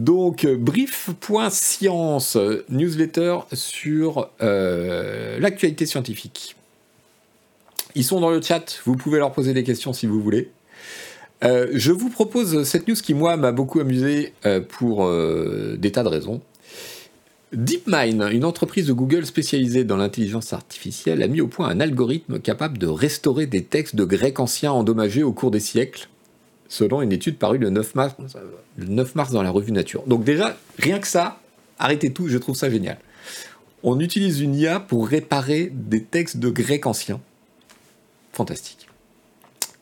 Donc, brief.science, newsletter sur euh, l'actualité scientifique. Ils sont dans le chat, vous pouvez leur poser des questions si vous voulez. Euh, je vous propose cette news qui, moi, m'a beaucoup amusé euh, pour des tas de raisons. DeepMind, une entreprise de Google spécialisée dans l'intelligence artificielle, a mis au point un algorithme capable de restaurer des textes de grec ancien endommagés au cours des siècles, selon une étude parue le 9 mars, le 9 mars dans la revue Nature. Donc déjà, rien que ça, arrêtez tout, je trouve ça génial. On utilise une IA pour réparer des textes de grec ancien. Fantastique.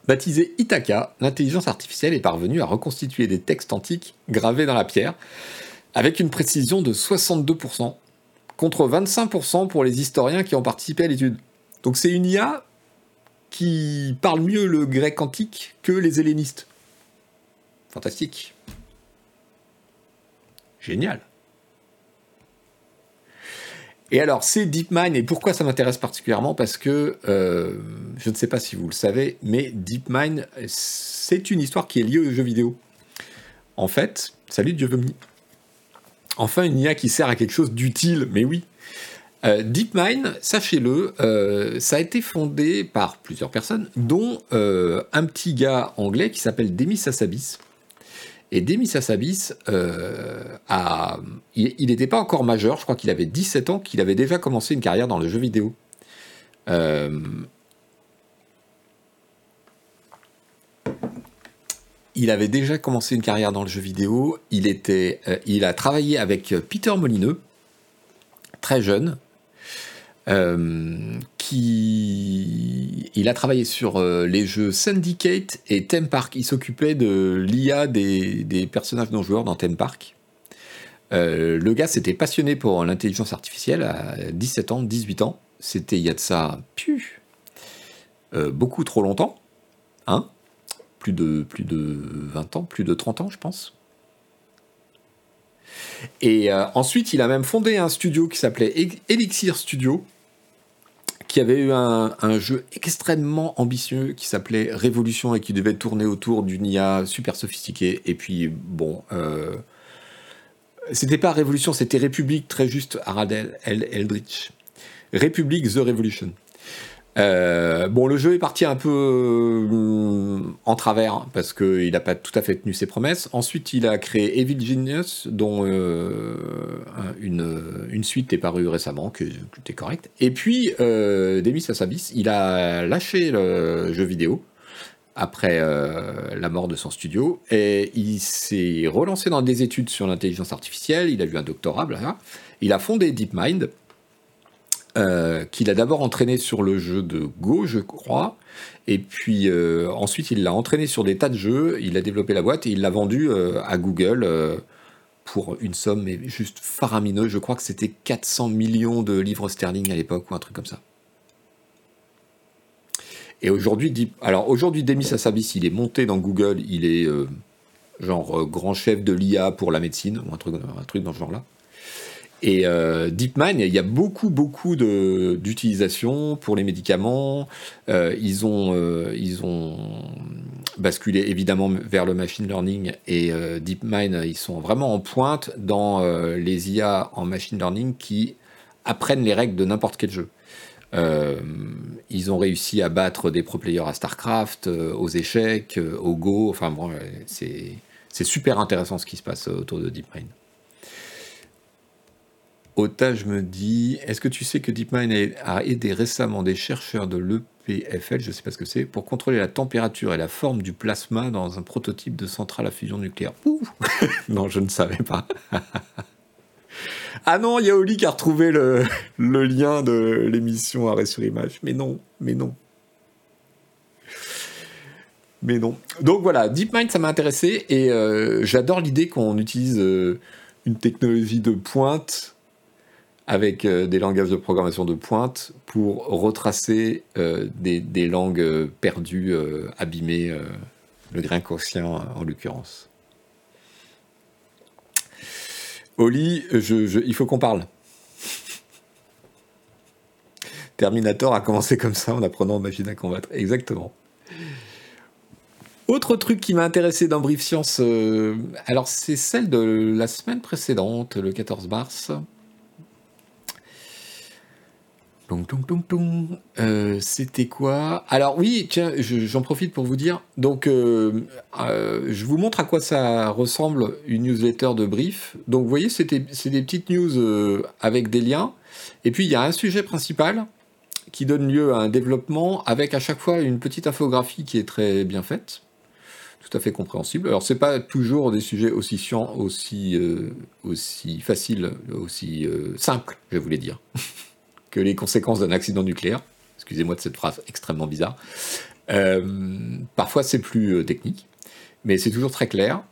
Baptisée Ithaca, l'intelligence artificielle est parvenue à reconstituer des textes antiques gravés dans la pierre avec une précision de 62%, contre 25% pour les historiens qui ont participé à l'étude. Donc c'est une IA qui parle mieux le grec antique que les hellénistes. Fantastique. Génial. Et alors, c'est DeepMind, et pourquoi ça m'intéresse particulièrement? Parce que, euh, je ne sais pas si vous le savez, mais DeepMind, c'est une histoire qui est liée aux jeux vidéo. En fait, salut Dieu vomi. Enfin, une IA qui sert à quelque chose d'utile, mais oui. Euh, DeepMind, sachez-le, euh, ça a été fondé par plusieurs personnes, dont un petit gars anglais qui s'appelle Demis Hassabis. Et Demis Hassabis, euh, il n'était pas encore majeur, je crois qu'il avait 17 ans, qu'il avait déjà commencé une carrière dans le jeu vidéo. Euh, il avait déjà commencé une carrière dans le jeu vidéo. Il, euh, a travaillé avec Peter Molineux, très jeune, qui il a travaillé sur euh, les jeux Syndicate et Theme Park. Il s'occupait de l'IA des, personnages non joueurs dans Theme Park. Euh, le gars s'était passionné pour l'intelligence artificielle à 17 ans, 18 ans. C'était il y a de ça, pu, beaucoup trop longtemps, hein plus de, plus de 20 ans, plus de 30 ans, je pense. Et euh, ensuite, il a même fondé un studio qui s'appelait Elixir Studio, qui avait eu un, jeu extrêmement ambitieux qui s'appelait Révolution et qui devait tourner autour d'une IA super sophistiquée. Et puis, bon, euh, c'était pas Révolution, c'était République, très juste, Harald El- El- Eldritch. République The Revolution. Euh, bon, le jeu est parti un peu euh, en travers hein, parce qu'il n'a pas tout à fait tenu ses promesses. Ensuite, il a créé Evil Genius, dont euh, un- une, suite est parue récemment, que, qui était correcte. Et puis, Demis Hassabis, il a lâché le jeu vidéo après la mort de son studio. Et il s'est relancé dans des études sur l'intelligence artificielle. Il a eu un doctorat. Il a fondé DeepMind, euh, qu'il a d'abord entraîné sur le jeu de Go, je crois. Et puis euh, ensuite, il l'a entraîné sur des tas de jeux. Il a développé la boîte et il l'a vendu euh, à Google pour une somme juste faramineuse. Je crois que c'était 400 millions de livres sterling à l'époque ou un truc comme ça. Et aujourd'hui, alors aujourd'hui, Demis Hassabis, il est monté dans Google, il est genre grand chef de l'IA pour la médecine, ou un truc dans ce genre-là. Et euh, DeepMind, il y a beaucoup, beaucoup d'utilisation pour les médicaments. ils, ont, ils ont basculé évidemment vers le machine learning et DeepMind, ils sont vraiment en pointe dans les IA en machine learning qui apprennent les règles de n'importe quel jeu. Euh, ils ont réussi à battre des pro players à StarCraft, euh, aux échecs, euh, au Go. Enfin bon, c'est super intéressant ce qui se passe autour de DeepMind. Otage me dit Est-ce que tu sais que DeepMind a aidé récemment des chercheurs de l'EPFL, je ne sais pas ce que c'est, pour contrôler la température et la forme du plasma dans un prototype de centrale à fusion nucléaire Ouh (laughs) Non, je ne savais pas. Ah non, il a Oli qui a retrouvé le, lien de l'émission Arrêt sur Image. Mais non, mais non. Mais non. Donc voilà, DeepMind, ça m'a intéressé et euh, j'adore l'idée qu'on utilise euh, une technologie de pointe avec euh, des langages de programmation de pointe pour retracer des, des, langues perdues, abîmées, le grain conscient en l'occurrence. Oli, il faut qu'on parle. Terminator a commencé comme ça en apprenant Machine à combattre. Exactement. Autre truc qui m'a intéressé dans Brief Science, euh, alors c'est celle de la semaine précédente, le 14 mars. Euh, c'était quoi? Alors oui, tiens, j'en profite pour vous dire. Donc, euh, euh, je vous montre à quoi ça ressemble une newsletter de brief. Donc, vous voyez, c'est des, petites news avec des liens. Et puis, il y a un sujet principal qui donne lieu à un développement avec à chaque fois une petite infographie qui est très bien faite, tout à fait compréhensible. Alors, c'est pas toujours des sujets aussi chiants, aussi, aussi faciles, aussi simples, je voulais dire. (laughs) que les conséquences d'un accident nucléaire. Excusez-moi de cette phrase extrêmement bizarre. Euh, parfois, c'est plus euh, technique, mais c'est toujours très clair.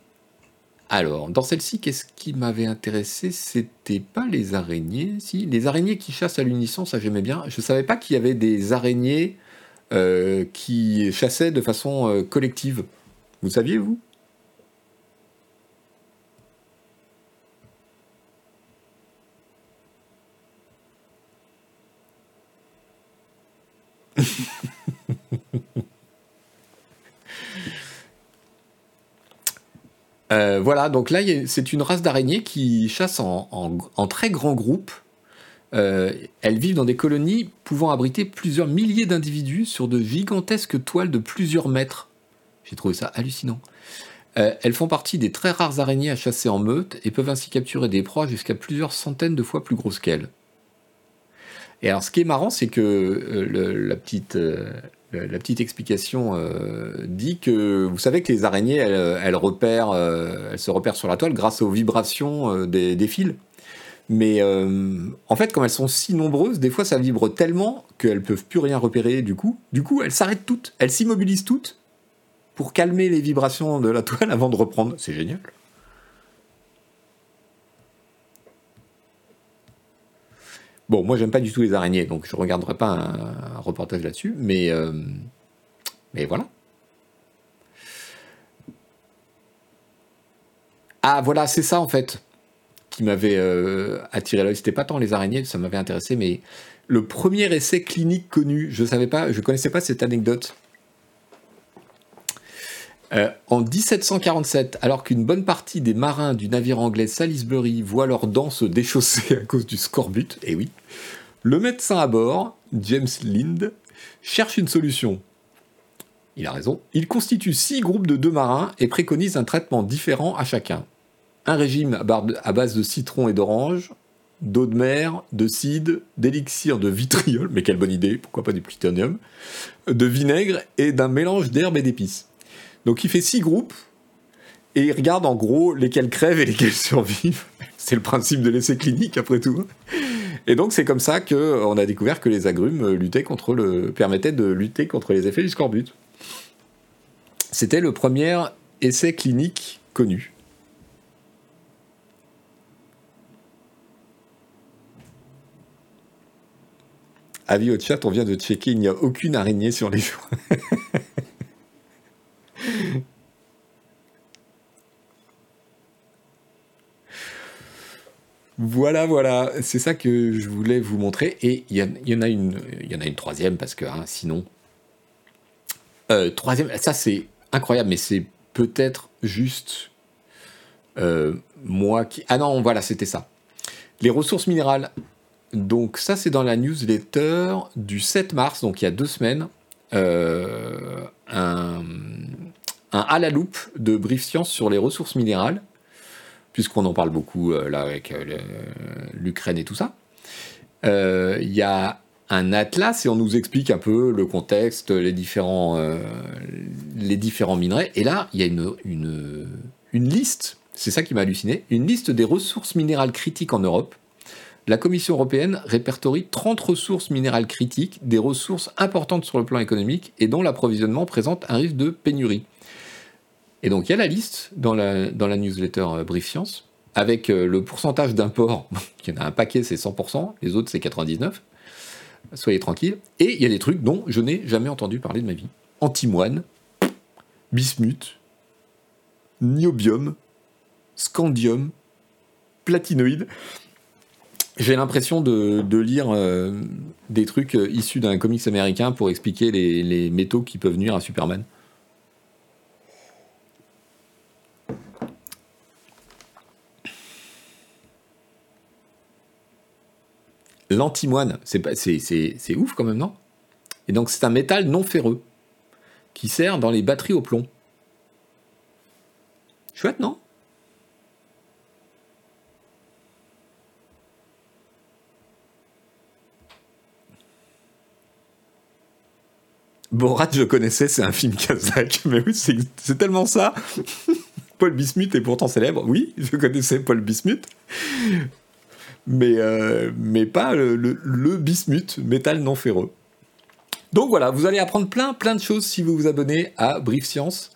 Alors, dans celle-ci, qu'est-ce qui m'avait intéressé? C'était pas les araignées, si les araignées qui chassent à l'unisson, ça j'aimais bien. Je savais pas qu'il y avait des araignées euh, qui chassaient de façon collective. Vous saviez vous? Euh, voilà, donc là, c'est une race d'araignées qui chasse en, très grands groupes. Euh, elles vivent dans des colonies pouvant abriter plusieurs milliers d'individus sur de gigantesques toiles de plusieurs mètres. J'ai trouvé ça hallucinant. Euh, elles font partie des très rares araignées à chasser en meute et peuvent ainsi capturer des proies jusqu'à plusieurs centaines de fois plus grosses qu'elles. Et alors, ce qui est marrant, c'est que la petite la petite explication euh, dit que vous savez que les araignées, elles, repèrent, euh, elles se repèrent sur la toile grâce aux vibrations euh, des, fils. Mais en fait, comme elles sont si nombreuses, des fois ça vibre tellement qu'elles peuvent plus rien repérer du coup. Du coup, elles s'arrêtent toutes, elles s'immobilisent toutes pour calmer les vibrations de la (laughs) toile avant de reprendre. C'est génial. Bon, moi j'aime pas du tout les araignées, donc je regarderai pas un, reportage là-dessus, mais, euh, mais voilà. Ah voilà, c'est ça en fait qui m'avait euh, attiré l'œil. C'était pas tant les araignées, ça m'avait intéressé, mais le premier essai clinique connu, je savais pas, je connaissais pas cette anecdote. Euh, en 1747, alors qu'une bonne partie des marins du navire anglais Salisbury voient leurs dents se déchausser à cause du scorbut, et eh oui, le médecin à bord, James Lind, cherche une solution. Il a raison. Il constitue six groupes de deux marins et préconise un traitement différent à chacun. Un régime à base de citron et d'orange, d'eau de mer, de cidre, d'élixir de vitriol, mais quelle bonne idée, pourquoi pas du plutonium, de vinaigre et d'un mélange d'herbes et d'épices. Donc il fait six groupes et il regarde en gros lesquels crèvent et lesquels survivent. (laughs) C'est le principe de l'essai clinique après tout. Et donc c'est comme ça qu'on a découvert que les agrumes luttaient contre le, permettaient de lutter contre les effets du scorbut. C'était le premier essai clinique connu. Avis au chat, on vient de checker, il n'y a aucune araignée sur les (laughs) jours. Voilà, voilà, c'est ça que je voulais vous montrer. Et il y, en a une, il y en a une troisième parce que hein, sinon, euh, troisième, ça c'est incroyable, mais c'est peut-être juste euh, moi qui. Ah non, voilà, c'était ça. Les ressources minérales. Donc ça c'est dans la newsletter du 7 mars, donc il y a deux semaines, euh, un à la loupe de Brief Science sur les ressources minérales puisqu'on en parle beaucoup euh, là avec euh, l'Ukraine et tout ça. Euh, il y a un atlas et on nous explique un peu le contexte, les différents, les différents minerais. Et là, il y a une, une, une liste, c'est ça qui m'a halluciné, une liste des ressources minérales critiques en Europe. La Commission européenne répertorie 30 ressources minérales critiques, des ressources importantes sur le plan économique et dont l'approvisionnement présente un risque de pénurie. Et donc il y a la liste dans la, newsletter euh, Brief Science, avec euh, le pourcentage d'import, (laughs) il y en a un paquet c'est 100%, les autres c'est 99%, soyez tranquilles. Et il y a des trucs dont je n'ai jamais entendu parler de ma vie. Antimoine, bismuth, niobium, scandium, platinoïde. J'ai l'impression de, lire euh, des trucs issus d'un comics américain pour expliquer les métaux qui peuvent nuire à Superman. L'antimoine, c'est, ouf quand même, non? Et donc c'est un métal non ferreux qui sert dans les batteries au plomb. Chouette, non? Borat, je connaissais, c'est un film kazakh, (laughs) mais oui, c'est tellement ça. (laughs) Paul Bismuth est pourtant célèbre. Oui, je connaissais Paul Bismuth mais, euh, mais pas le, bismuth, métal non ferreux. Donc voilà, vous allez apprendre plein plein de choses si vous vous abonnez à Brief Science,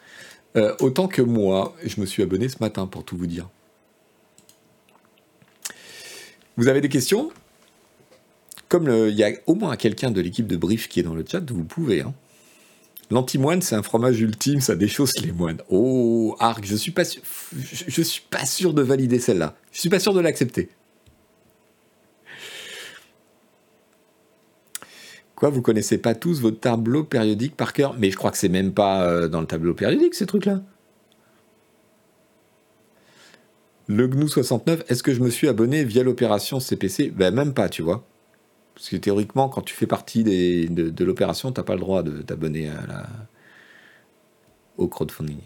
euh, autant que moi. Je me suis abonné ce matin pour tout vous dire. Vous avez des questions? Comme il y a au moins quelqu'un de l'équipe de Brief qui est dans le chat, vous pouvez. Hein. L'antimoine, c'est un fromage ultime, ça déchausse les moines. Oh, Arc, je suis je suis pas sûr de valider celle-là. Je suis pas sûr de l'accepter. Vous connaissez pas tous votre tableau périodique par cœur? Mais je crois que c'est même pas euh, dans le tableau périodique ces trucs-là. Le GNU 69, est-ce que je me suis abonné via l'opération CPC Ben même pas, tu vois. Parce que théoriquement, quand tu fais partie de, l'opération, tu n'as pas le droit de t'abonner au crowdfunding.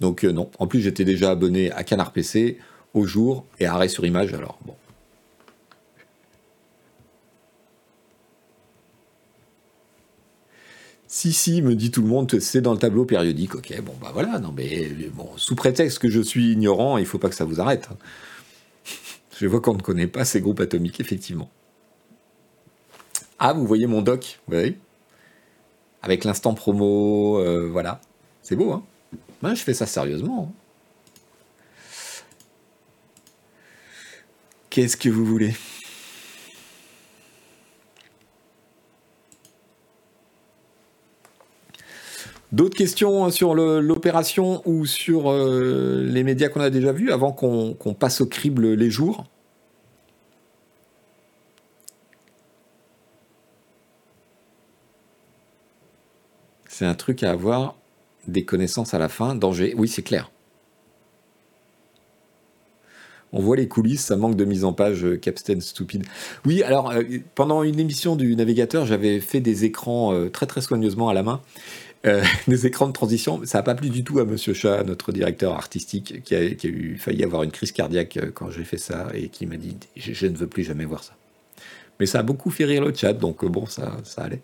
Donc euh, non. En plus, j'étais déjà abonné à Canard PC au jour et arrêt sur image. Alors bon, Si, si, me dit tout le monde, c'est dans le tableau périodique. Ok, bon, bah voilà, non, mais bon, sous prétexte que je suis ignorant, il faut pas que ça vous arrête. (laughs) Je vois qu'on ne connaît pas ces groupes atomiques, effectivement. Ah, vous voyez mon doc, vous voyez? Avec l'instant promo, euh, voilà. C'est beau, hein? Moi, je fais ça sérieusement. Hein. Qu'est-ce que vous voulez? D'autres questions sur l'opération ou sur euh, les médias qu'on a déjà vus avant qu'on passe au crible les jours? C'est un truc à avoir des connaissances à la fin. Danger, oui, c'est clair. On voit les coulisses, ça manque de mise en page, euh, Capstan stupide. Oui, alors, euh, pendant une émission du navigateur, j'avais fait des écrans très très soigneusement à la main. Euh, (laughs) des écrans de transition, ça n'a pas plu du tout à Monsieur Chat, notre directeur artistique, qui a, eu failli avoir une crise cardiaque euh, quand j'ai fait ça et qui m'a dit je, ne veux plus jamais voir ça. Mais ça a beaucoup fait rire le chat, donc euh, bon, ça, ça allait.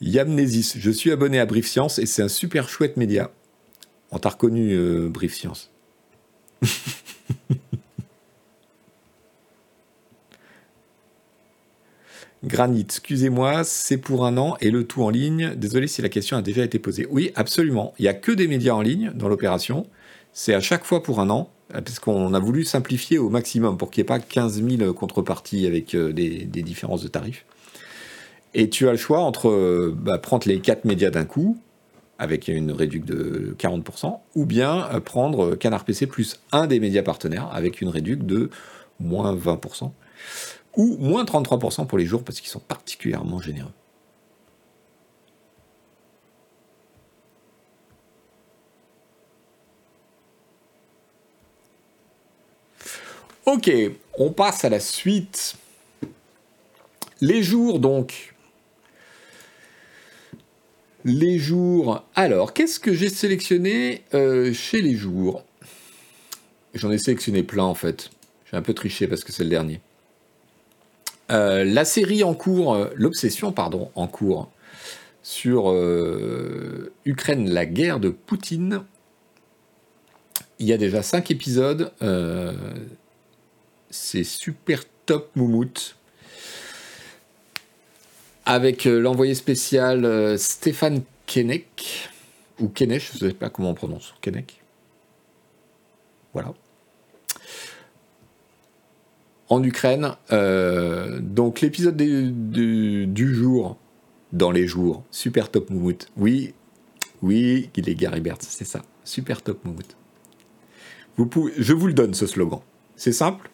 Yamnesis, je suis abonné à Brief Science et c'est un super chouette média. On t'a reconnu, euh, Brief Science. (laughs) Granit, excusez-moi, c'est pour un an et le tout en ligne. Désolé si la question a déjà été posée. Oui, absolument. Il n'y a que des médias en ligne dans l'opération. C'est à chaque fois pour un an, parce qu'on a voulu simplifier au maximum pour qu'il n'y ait pas 15 000 contreparties avec euh, des, des différences de tarifs. Et tu as le choix entre euh, bah, prendre les quatre médias d'un coup, avec une réduction de 40%, ou bien euh, prendre Canard PC plus un des médias partenaires, avec une réduction de moins 20%, ou moins 33% pour les jours, parce qu'ils sont particulièrement généreux. Ok, on passe à la suite. Les jours donc. Les jours. Alors, qu'est-ce que j'ai sélectionné euh, chez les jours? J'en ai sélectionné plein en fait. J'ai un peu triché parce que c'est le dernier. Euh, la série en cours, euh, l'obsession, pardon, en cours sur euh, Ukraine, la guerre de Poutine. Il y a déjà cinq épisodes. c'est super top moumoute. Avec l'envoyé spécial Stéphane Kenek, ou Kenek, je ne sais pas comment on prononce, Kenek. Voilà. En Ukraine. euh, donc l'épisode du, jour, dans les jours, super top moumoute. Oui, oui, il est Gary Bertz, c'est ça. Super top pouvez, je vous le donne ce slogan. C'est simple.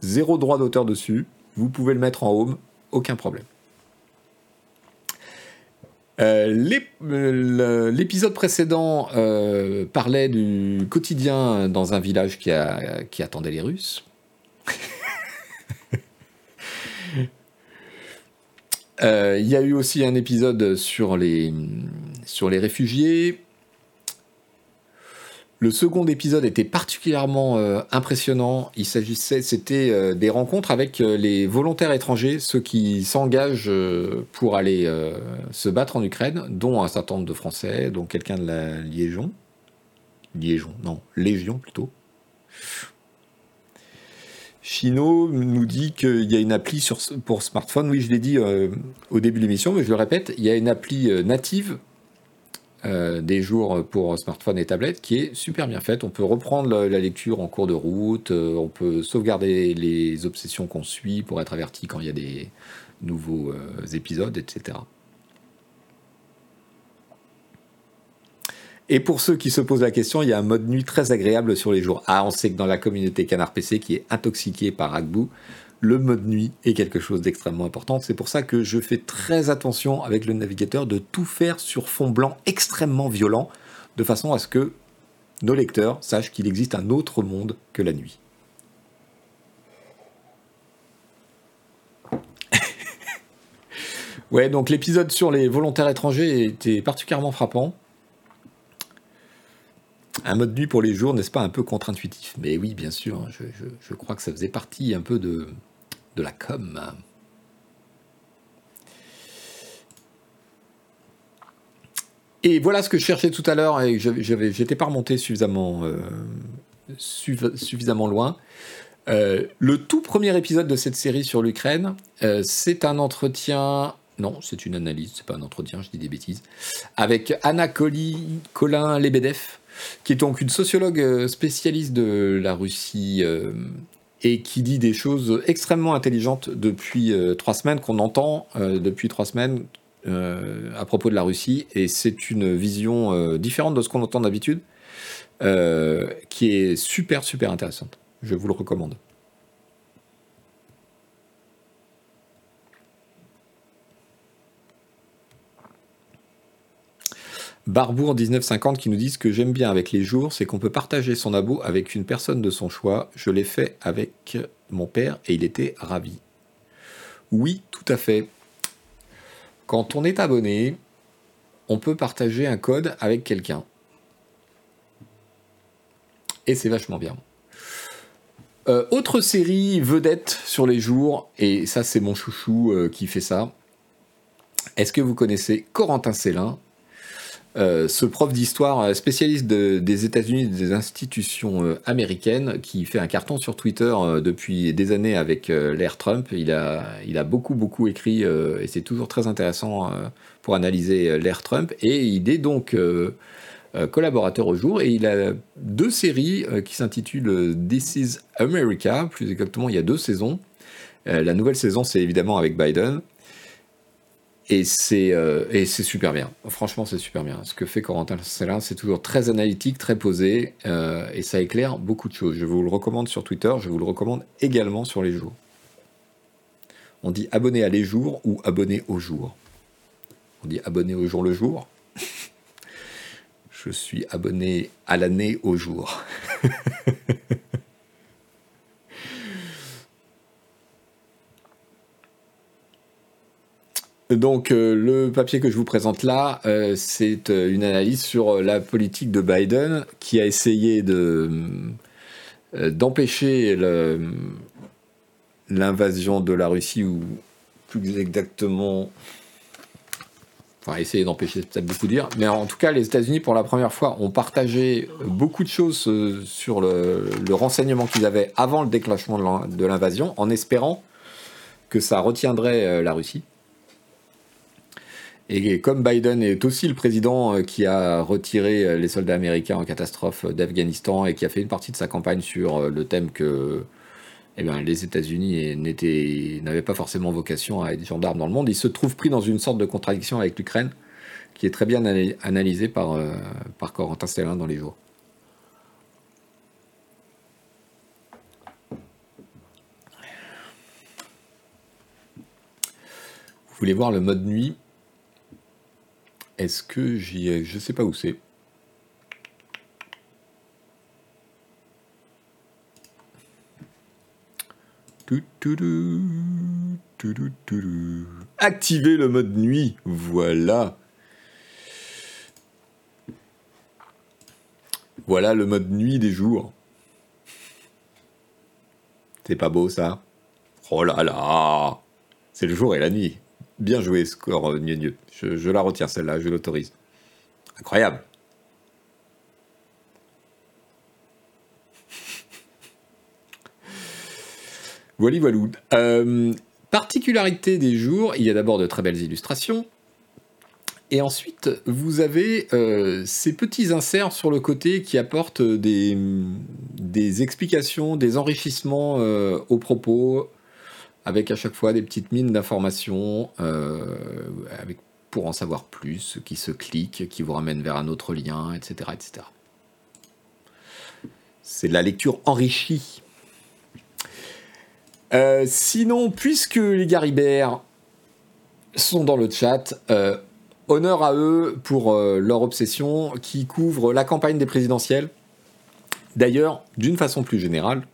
Zéro droit d'auteur dessus. Vous pouvez le mettre en home, aucun problème. Euh, L'épisode précédent euh, parlait du quotidien dans un village qui attendait les Russes. Euh, Il y a eu aussi un épisode sur les, sur les réfugiés. Le second épisode était particulièrement euh, impressionnant. Il s'agissait, c'était euh, des rencontres avec les volontaires étrangers, ceux qui s'engagent pour aller se battre en Ukraine, dont un certain nombre de Français, dont quelqu'un de la Liégeon. Liégeon, non, Légion plutôt. Chino nous dit qu'il y a une appli pour smartphone. Oui, je l'ai dit euh, au début de l'émission, mais je le répète, il y a une appli euh, native euh, des jours pour smartphone et tablette qui est super bien faite. On peut reprendre la, lecture en cours de route, on peut sauvegarder les obsessions qu'on suit pour être averti quand il y a des nouveaux épisodes, etc. Et pour ceux qui se posent la question, il y a un mode nuit très agréable sur les jours. Ah, on sait que dans la communauté Canard PC qui est intoxiquée par Agbu, le mode nuit est quelque chose d'extrêmement important. C'est pour ça que je fais très attention avec le navigateur de tout faire sur fond blanc extrêmement violent, de façon à ce que nos lecteurs sachent qu'il existe un autre monde que la nuit. (laughs) ouais, donc l'épisode sur les volontaires étrangers était particulièrement frappant. Un mode nuit pour les jours, n'est-ce pas un peu contre-intuitif? Mais oui, bien sûr, hein, je, crois que ça faisait partie un peu de, la com. Et voilà ce que je cherchais tout à l'heure et j'étais pas remonté suffisamment, euh, loin. Euh, le tout premier épisode de cette série sur l'Ukraine, euh, c'est un entretien. Non, c'est une analyse, c'est pas un entretien, je dis des bêtises. Avec Anna Colin Lebedev, qui est donc une sociologue euh, spécialiste de la Russie euh, et qui dit des choses extrêmement intelligentes depuis euh, trois semaines, qu'on entend depuis trois semaines à propos de la Russie. Et c'est une vision différente de ce qu'on entend d'habitude, qui est super, super intéressante. Je vous le recommande. Barbour 1950 qui nous dit ce que j'aime bien avec les jours, c'est qu'on peut partager son abo avec une personne de son choix. Je l'ai fait avec mon père et il était ravi. Oui, tout à fait. quand on est abonné, on peut partager un code avec quelqu'un. Et c'est vachement bien. Euh, autre série vedette sur les jours, et ça c'est mon chouchou euh, qui fait ça. Est-ce que vous connaissez Corentin Célin? Euh, ce prof d'histoire spécialiste des États-Unis et des institutions américaines qui fait un carton sur Twitter depuis des années avec l'ère Trump. Il a, il a beaucoup, beaucoup écrit et c'est toujours très intéressant pour analyser l'ère Trump. Et il est donc euh, collaborateur au jour et il a deux séries euh, qui s'intitulent euh, This is America, plus exactement il y a deux saisons. la nouvelle saison c'est évidemment avec Biden et c'est et c'est super bien. Franchement, c'est super bien. Ce que fait Corentin Célin, c'est toujours très analytique, très posé, et ça éclaire beaucoup de choses. Je vous le recommande sur Twitter, je vous le recommande également sur les jours. On dit abonné à les jours ou abonné au jour. On dit abonné au jour le jour. (laughs) Je suis abonné à l'année au jour. (laughs) Donc euh, le papier que je vous présente là, euh, c'est euh, une analyse sur la politique de Biden qui a essayé de d'empêcher l'invasion de la Russie ou plus exactement enfin essayer d'empêcher, c'est peut-être beaucoup dire, mais en tout cas, les États-Unis, pour la première fois, ont partagé beaucoup de choses sur le, renseignement qu'ils avaient avant le déclenchement de l'invasion, en espérant que ça retiendrait la Russie. Et comme Biden est aussi le président euh, qui a retiré les soldats américains en catastrophe d'Afghanistan et qui a fait une partie de sa campagne sur le thème que eh bien, les États-Unis n'avaient pas forcément vocation à être gendarmes dans le monde. Ils se trouvent pris dans une sorte de contradiction avec l'Ukraine, qui est très bien analysée par, euh, par Corentin Stellin dans les jours. Vous voulez voir le mode nuit? Est-ce que j'y ai Je sais pas où c'est. Activer le mode nuit, voilà. Voilà le mode nuit des jours. C'est pas beau ça? Oh là là C'est le jour et la nuit. Bien joué, score euh, mieux Je, la retiens celle-là, je l'autorise. Incroyable. (laughs) Voilà, voilà. Euh, particularité des jours, il y a d'abord de très belles illustrations. Et ensuite, vous avez euh, ces petits inserts sur le côté qui apportent des, explications, des enrichissements euh, aux propos, avec à chaque fois des petites mines d'informations, avec pour en savoir plus, qui se cliquent, qui vous ramènent vers un autre lien, etc. etc. C'est de la lecture enrichie euh, sinon, puisque les Garibert sont dans le chat, euh, honneur à eux pour euh, leur obsession qui couvre la campagne des présidentielles. D'ailleurs, d'une façon plus générale,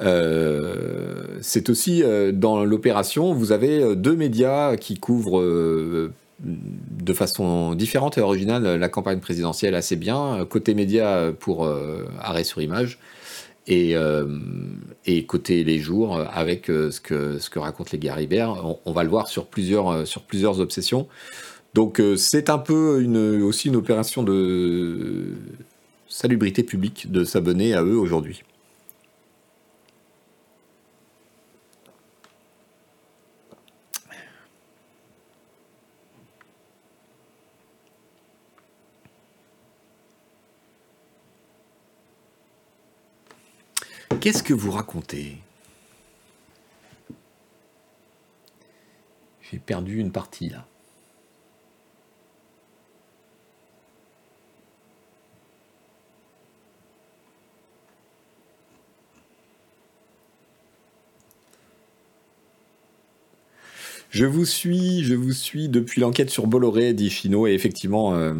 c'est aussi dans l'opération, vous avez deux médias qui couvrent de façon différente et originale la campagne présidentielle assez bien. Côté média pour arrêt sur image et, euh, côté les jours, avec euh, ce, que, racontent les Garibert, on, on, va le voir sur plusieurs, euh, obsessions. Donc c'est un peu aussi une opération de salubrité publique de s'abonner à eux aujourd'hui. Qu'est-ce que vous racontez? J'ai perdu une partie là. Je vous suis, je vous suis depuis l'enquête sur Bolloré, dit Chino, et effectivement, euh,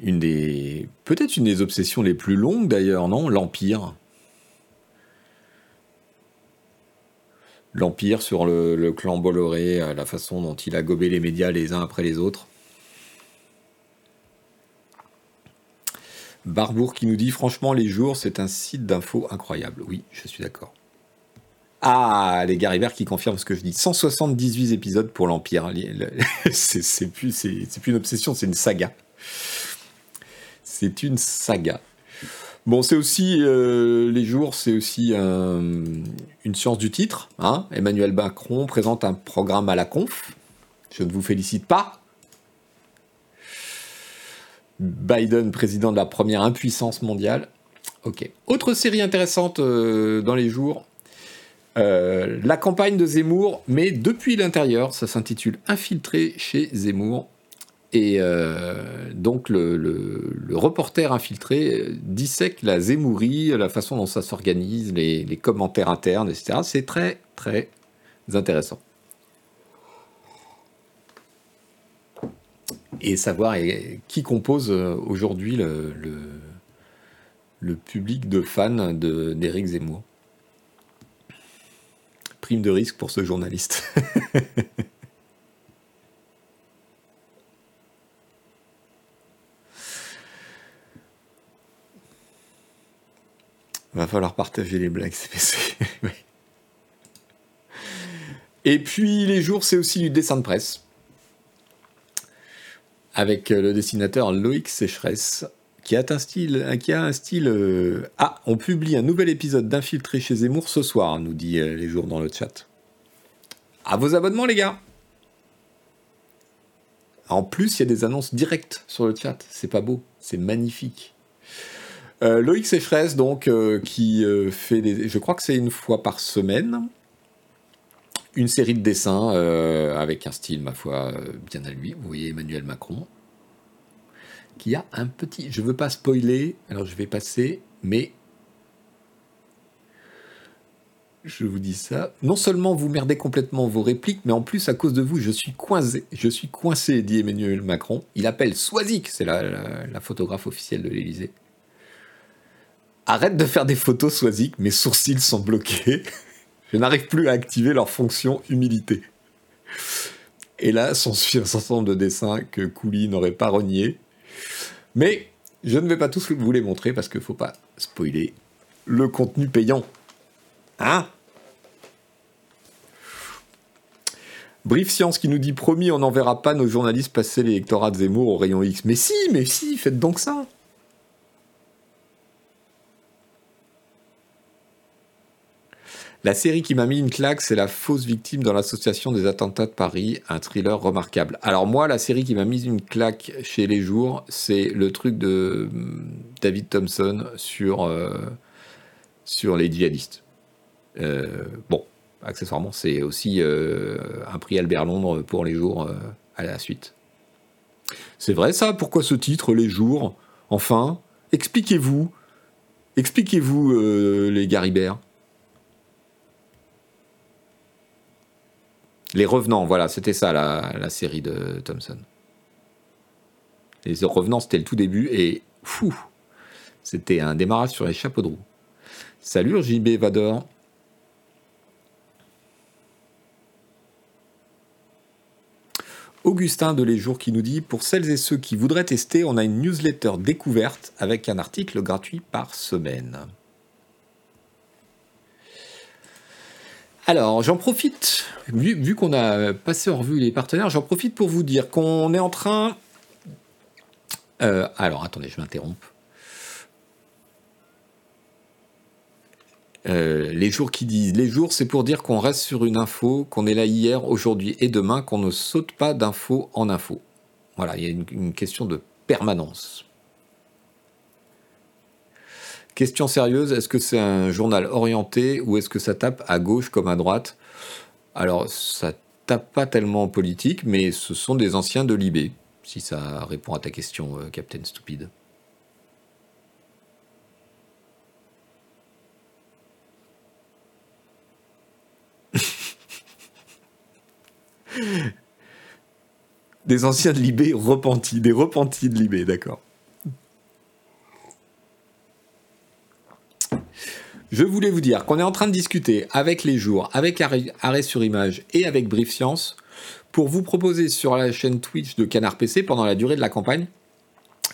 une des peut-être une des obsessions les plus longues d'ailleurs, non? L'Empire. l'Empire, sur le, clan Bolloré, euh, la façon dont il a gobé les médias les uns après les autres. Barbour qui nous dit franchement les jours c'est un site d'infos incroyable. Oui, je suis d'accord. Ah, les Garibert qui confirment ce que je dis. 178 épisodes pour l'Empire. (laughs) C'est plus, plus une obsession, c'est une saga. C'est une saga. Bon, c'est aussi, euh, les jours, c'est aussi un- une science du titre. hein. Emmanuel Macron présente un programme à la conf. Je ne vous félicite pas. Biden, président de la première impuissance mondiale. Ok. Autre série intéressante euh, dans les jours. Euh, la campagne de Zemmour, mais depuis l'intérieur, ça s'intitule Infiltré chez Zemmour. Et euh, donc le, reporter infiltré euh, dissèque la Zemmourie, la façon dont ça s'organise, les, commentaires internes, etc. C'est très très intéressant. Et savoir qui compose euh, aujourd'hui le, public de fans d'Éric Zemmour. Prime de risque pour ce journaliste. (laughs) Va falloir partager les blagues CPC. (laughs) Et puis les jours, c'est aussi du dessin de presse. Avec euh, le dessinateur Loïc Sécheresse, qui a un style. Qui a un style euh, Ah, on publie un nouvel épisode d'Infiltré chez Zemmour ce soir, nous dit euh, les jours dans le chat. À vos abonnements, les gars En plus, il y a des annonces directes sur le chat. C'est pas beau, c'est magnifique. Euh, Loïc Sécheresse, donc, euh, qui euh, fait des. Je crois que c'est une fois par semaine. Une série de dessins avec un style, ma foi, bien à lui. Vous voyez Emmanuel Macron. Qui a un petit. Je veux pas spoiler, alors je vais passer, mais. Je vous dis ça. Non seulement vous merdez complètement vos répliques, mais en plus, à cause de vous, je suis coincé. Je suis coincé, dit Emmanuel Macron. Il appelle Soisic, c'est la, la- la photographe officielle de l'Élysée. Arrête de faire des photos, Soisic, mes sourcils sont bloqués. Je n'arrive plus à activer leur fonction humilité. Et là, certain nombre de dessins que Couli n'aurait pas renié. Mais je ne vais pas tous vous les montrer parce qu'il ne faut pas spoiler le contenu payant. Hein? Brief Science qui nous dit promis, on n'enverra pas nos journalistes passer l'électorat de Zemmour au rayon X. Mais si, mais si, faites donc ça. La série qui m'a mis une claque, c'est La fausse victime dans l'association des attentats de Paris, un thriller remarquable. Alors moi, la série qui m'a mis une claque chez Les Jours, c'est le truc de hum, David Thompson sur, euh, les djihadistes. Euh, bon, accessoirement, c'est aussi euh, un prix Albert Londres pour Les Jours à la suite. C'est vrai ça? Pourquoi ce titre, Les Jours? Enfin, expliquez-vous. Expliquez-vous, les Garibert. Les Revenants, voilà, c'était ça la, série de Thompson. Les Revenants, c'était le tout début et fou, c'était un démarrage sur les chapeaux de roue. Salut JB Vador. Augustin de Les Jours qui nous dit Pour celles et ceux qui voudraient tester, on a une newsletter découverte avec un article gratuit par semaine. Alors, j'en profite, vu, qu'on a passé en revue les partenaires, j'en profite pour vous dire qu'on est en train. Euh, alors, attendez, je m'interromps. Euh, les jours qui disent, les jours, c'est pour dire qu'on reste sur une info, qu'on est là hier, aujourd'hui et demain, qu'on ne saute pas d'info en info. Voilà, il y a une question de permanence. Question sérieuse, est-ce que c'est un journal orienté ou est-ce que ça tape à gauche comme à droite? Alors, ça tape pas tellement en politique, mais ce sont des anciens de l'IB, si ça répond à ta question, euh, Captain Stupide. (laughs) Des anciens de l'IB repentis, des repentis de l'IB, d'accord. Je voulais vous dire qu'on est en train de discuter avec les jours, avec Arrêt, sur Image et avec Brief Science pour vous proposer sur la chaîne Twitch de Canard PC pendant la durée de la campagne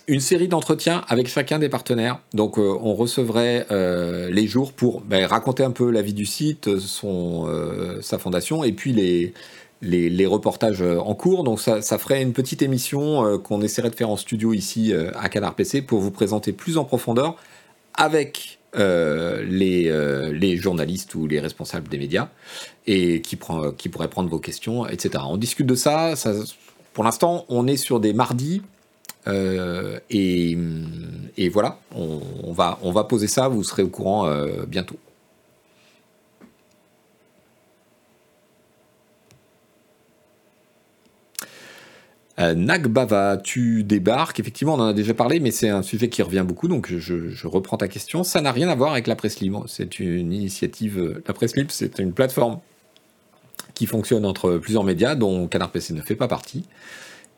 une série d'entretiens avec chacun des partenaires. Donc euh, on recevrait euh, les jours pour ben, raconter un peu la vie du site, euh, sa fondation, et puis les, reportages en cours. Donc ça ferait une petite émission qu'on essaierait de faire en studio ici à Canard PC pour vous présenter plus en profondeur avec les, les, journalistes ou les responsables des médias et qui, prend, pourraient prendre vos questions, etc. On discute de ça. pour l'instant, on est sur des mardis euh, et, et, voilà, on, va, on va poser ça, vous serez au courant euh, bientôt. Euh, Nagbava, tu débarques. Effectivement, on en a déjà parlé, mais c'est un sujet qui revient beaucoup, donc je, reprends ta question. Ça n'a rien à voir avec la presse libre. C'est une initiative. Euh, la presse libre, c'est une plateforme qui fonctionne entre plusieurs médias, dont Canard PC ne fait pas partie.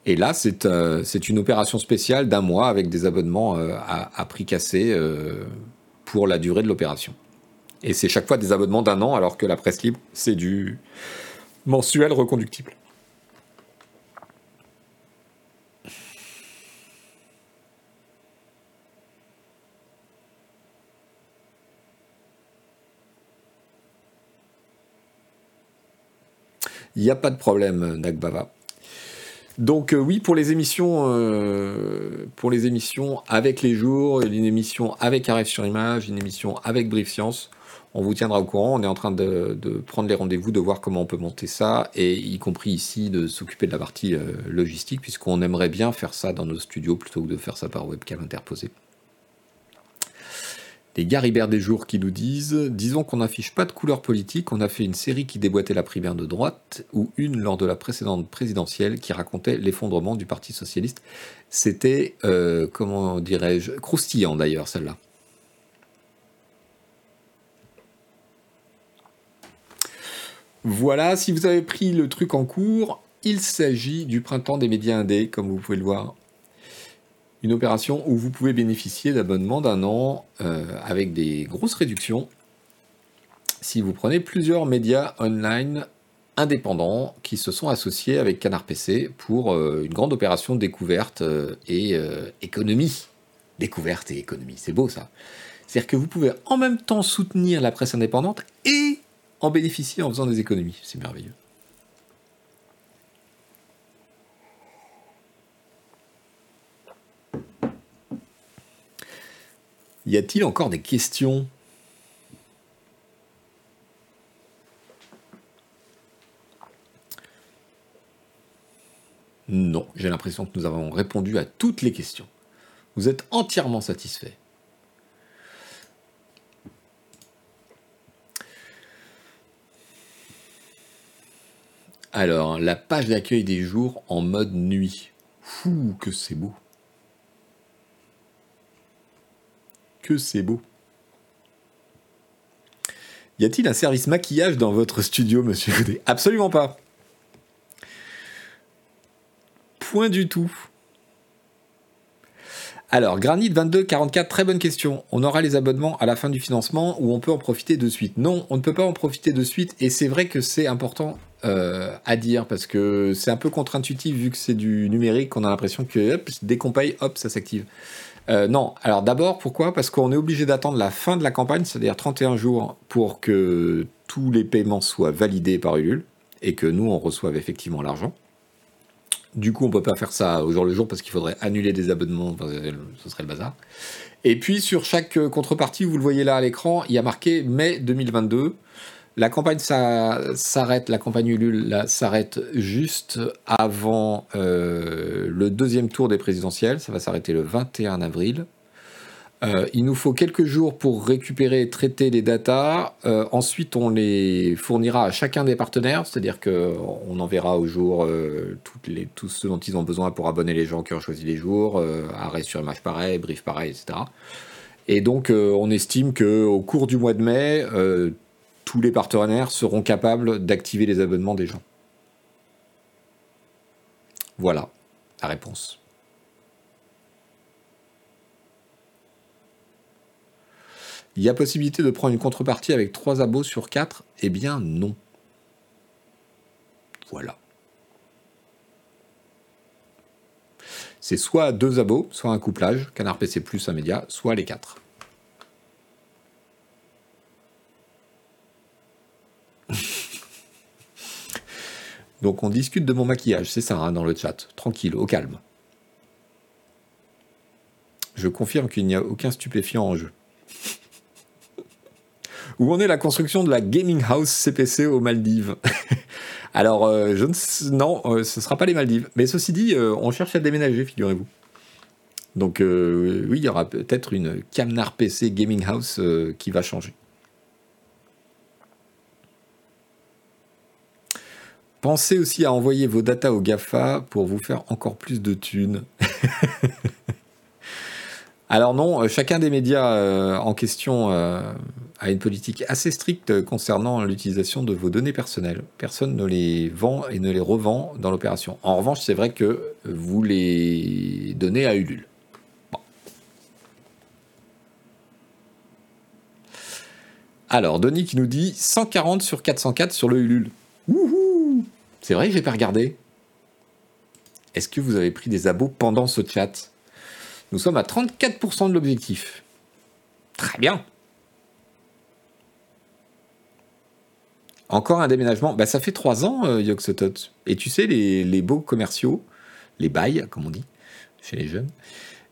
Et là, c'est euh, une opération spéciale d'un mois avec des abonnements à, prix cassé pour la durée de l'opération. Et c'est chaque fois des abonnements d'un an, alors que la presse libre, c'est du mensuel reconductible. Il n'y a pas de problème, Nagbava. Donc euh, oui, pour les émissions, euh, pour les émissions avec les jours, une émission avec Arrêt sur Image, une émission avec Brief Science, on vous tiendra au courant. On est en train de, prendre les rendez-vous, de voir comment on peut monter ça, et y compris ici de s'occuper de la partie euh, logistique, puisqu'on aimerait bien faire ça dans nos studios plutôt que de faire ça par webcam interposée. Les Garibert des jours qui nous disent Disons qu'on n'affiche pas de couleur politique, on a fait une série qui déboîtait la primaire de droite, ou une lors de la précédente présidentielle qui racontait l'effondrement du Parti Socialiste. C'était, euh, comment dirais-je, croustillant d'ailleurs celle-là. Voilà, si vous avez pris le truc en cours, il s'agit du printemps des médias indés, comme vous pouvez le voir une opération où vous pouvez bénéficier d'abonnements d'un an euh, avec des grosses réductions si vous prenez plusieurs médias online indépendants qui se sont associés avec Canard PC pour euh, une grande opération découverte euh, et économie. Découverte et économie, c'est beau ça. C'est-à-dire que vous pouvez en même temps soutenir la presse indépendante et en bénéficier en faisant des économies. C'est merveilleux. Y a-t-il encore des questions? Non, j'ai l'impression que nous avons répondu à toutes les questions. Vous êtes entièrement satisfait. Alors, la page d'accueil des jours en mode nuit. Fou, que c'est beau. C'est beau. Y a-t-il un service maquillage dans votre studio, monsieur Absolument pas. Point du tout. Alors, Granit 2244, très bonne question. On aura les abonnements à la fin du financement ou on peut en profiter de suite? Non, on ne peut pas en profiter de suite et c'est vrai que c'est important euh, à dire parce que c'est un peu contre-intuitif vu que c'est du numérique, on a l'impression que dès qu'on paye, hop, ça s'active. Euh, non, alors d'abord, pourquoi? Parce qu'on est obligé d'attendre la fin de la campagne, c'est-à-dire 31 jours, pour que tous les paiements soient validés par Ulule et que nous, on reçoive effectivement l'argent. Du coup, on ne peut pas faire ça au jour le jour parce qu'il faudrait annuler des abonnements, ce serait le bazar. Et puis, sur chaque contrepartie, vous le voyez là à l'écran, il y a marqué mai 2022. La campagne s'arrête, la campagne Ulule s'arrête juste avant euh, le deuxième tour des présidentielles. Ça va s'arrêter le 21 avril. Euh, il nous faut quelques jours pour récupérer et traiter les datas. Euh, ensuite, on les fournira à chacun des partenaires, c'est-à-dire qu'on enverra au jour toutes les, tous ceux dont ils ont besoin pour abonner les gens qui ont choisi les jours, arrêt sur image pareil, brief pareil, etc. Et donc, on estime qu'au cours du mois de mai, tous les partenaires seront capables d'activer les abonnements des gens. Voilà la réponse. Il y a possibilité de prendre une contrepartie avec 3 abos sur 4 Eh bien non. Voilà. C'est soit deux abos, soit un couplage, Canard PC plus un média, soit les quatre. Donc on discute de mon maquillage, c'est ça, dans le chat. Tranquille, au calme. Je confirme qu'il n'y a aucun stupéfiant en jeu. Où en est la construction de la Gaming House CPC aux Maldives? (laughs) Alors, euh, non, euh, ce ne sera pas les Maldives. Mais ceci dit, euh, on cherche à déménager, figurez-vous. Donc, oui, il y aura peut-être une Camnar PC Gaming House qui va changer. Pensez aussi à envoyer vos datas au GAFA pour vous faire encore plus de thunes. (laughs) Alors non, euh, chacun des médias euh, en question euh, a une politique assez stricte concernant l'utilisation de vos données personnelles. Personne ne les vend et ne les revend dans l'opération. En revanche, c'est vrai que vous les donnez à Ulule. Alors, Denis qui nous dit 140 sur 404 sur le Ulule. Wouhou C'est vrai que j'ai pas regardé. Est-ce que vous avez pris des abos pendant ce chat? Nous sommes à 34% de l'objectif. Très bien. Encore un déménagement. Bah, ça fait trois ans, euh, Yoxotot. Et tu sais, les, beaux commerciaux, les bails, comme on dit, chez les jeunes,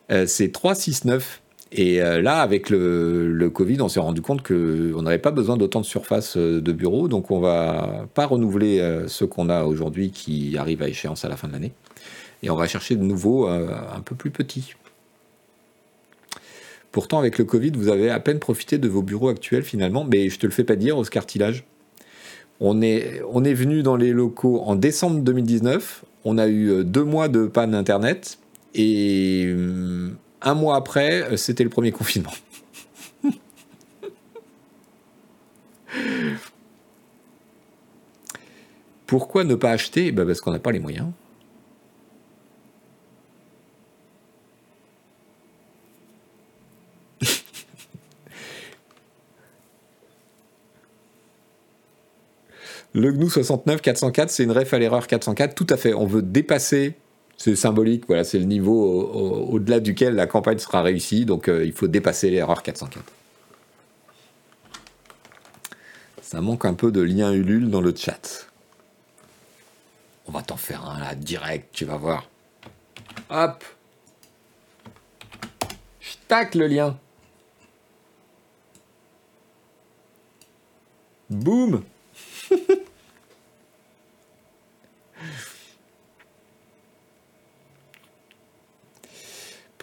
euh, c'est 3, 6, 9. Et euh, là, avec le, Covid, on s'est rendu compte qu'on n'avait pas besoin d'autant de surface de bureau, donc on va pas renouveler ceux qu'on a aujourd'hui qui arrivent à échéance à la fin de l'année. Et on va chercher de nouveaux un peu plus petits. Pourtant, avec le Covid, vous avez à peine profité de vos bureaux actuels finalement, mais je te le fais pas dire, Oscar Tillage. On est, on est venu dans les locaux en décembre 2019, on a eu euh, deux mois de panne Internet, et euh, un mois après, euh, c'était le premier confinement. (laughs) Pourquoi ne pas acheter? Bah, Parce qu'on n'a pas les moyens. (laughs) Le GNU 69 404, c'est une ref à l'erreur 404. Tout à fait. On veut dépasser. C'est symbolique. Voilà, c'est le niveau au-delà duquel la campagne sera réussie. Donc, euh, il faut dépasser l'erreur 404. Ça manque un peu de lien Ulule dans le chat. On va t'en faire un là, direct, tu vas voir. Hop Je tac le lien. Boum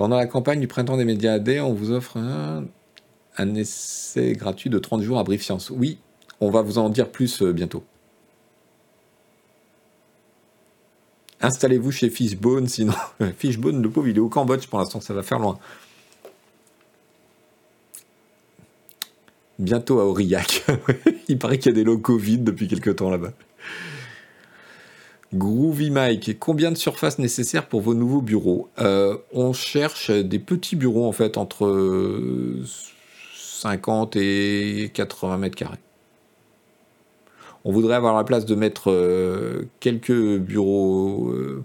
Pendant la campagne du printemps des médias AD, on vous offre un, essai gratuit de 30 jours à Brief Science. Oui, on va vous en dire plus euh, bientôt. Installez-vous chez Fishbone, sinon (laughs) Fishbone, le pauvre, il est au Cambodge pour l'instant, ça va faire loin. Bientôt à Aurillac. (laughs) il paraît qu'il y a des locaux vides depuis quelques temps là-bas. Groovy Mike, combien de surface nécessaire pour vos nouveaux bureaux? Euh, On cherche des petits bureaux en fait entre 50 et 80 mètres carrés. On voudrait avoir la place de mettre euh, quelques bureaux euh,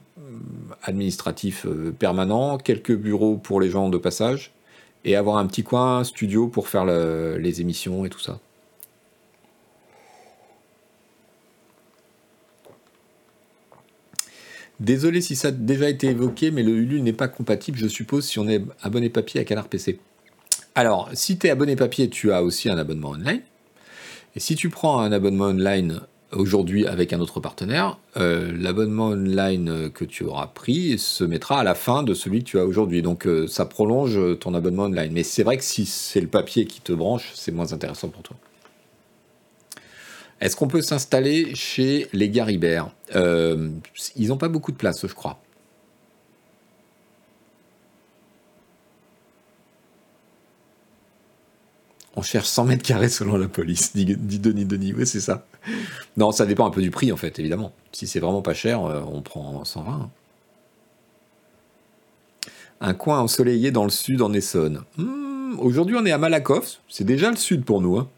administratifs permanents, quelques bureaux pour les gens de passage, et avoir un petit coin studio pour faire les émissions et tout ça. Désolé si ça a déjà été évoqué, mais le Ulule n'est pas compatible, je suppose, si on est abonné papier à Canard PC. Alors, si tu es abonné papier, tu as aussi un abonnement online. Et si tu prends un abonnement online aujourd'hui avec un autre partenaire, euh, l'abonnement online que tu auras pris se mettra à la fin de celui que tu as aujourd'hui. Donc euh, ça prolonge ton abonnement online. Mais c'est vrai que si c'est le papier qui te branche, c'est moins intéressant pour toi. Est-ce qu'on peut s'installer chez les Garibert euh, Ils n'ont pas beaucoup de place, je crois. On cherche 100 mètres carrés selon la police, dit, Denis Denis. Oui, c'est ça. Non, ça dépend un peu du prix, en fait, évidemment. Si c'est vraiment pas cher, euh, on prend 120. Hein. Un coin ensoleillé dans le sud, en Essonne. Hmm, Aujourd'hui, on est à Malakoff. C'est déjà le sud pour nous. Hein.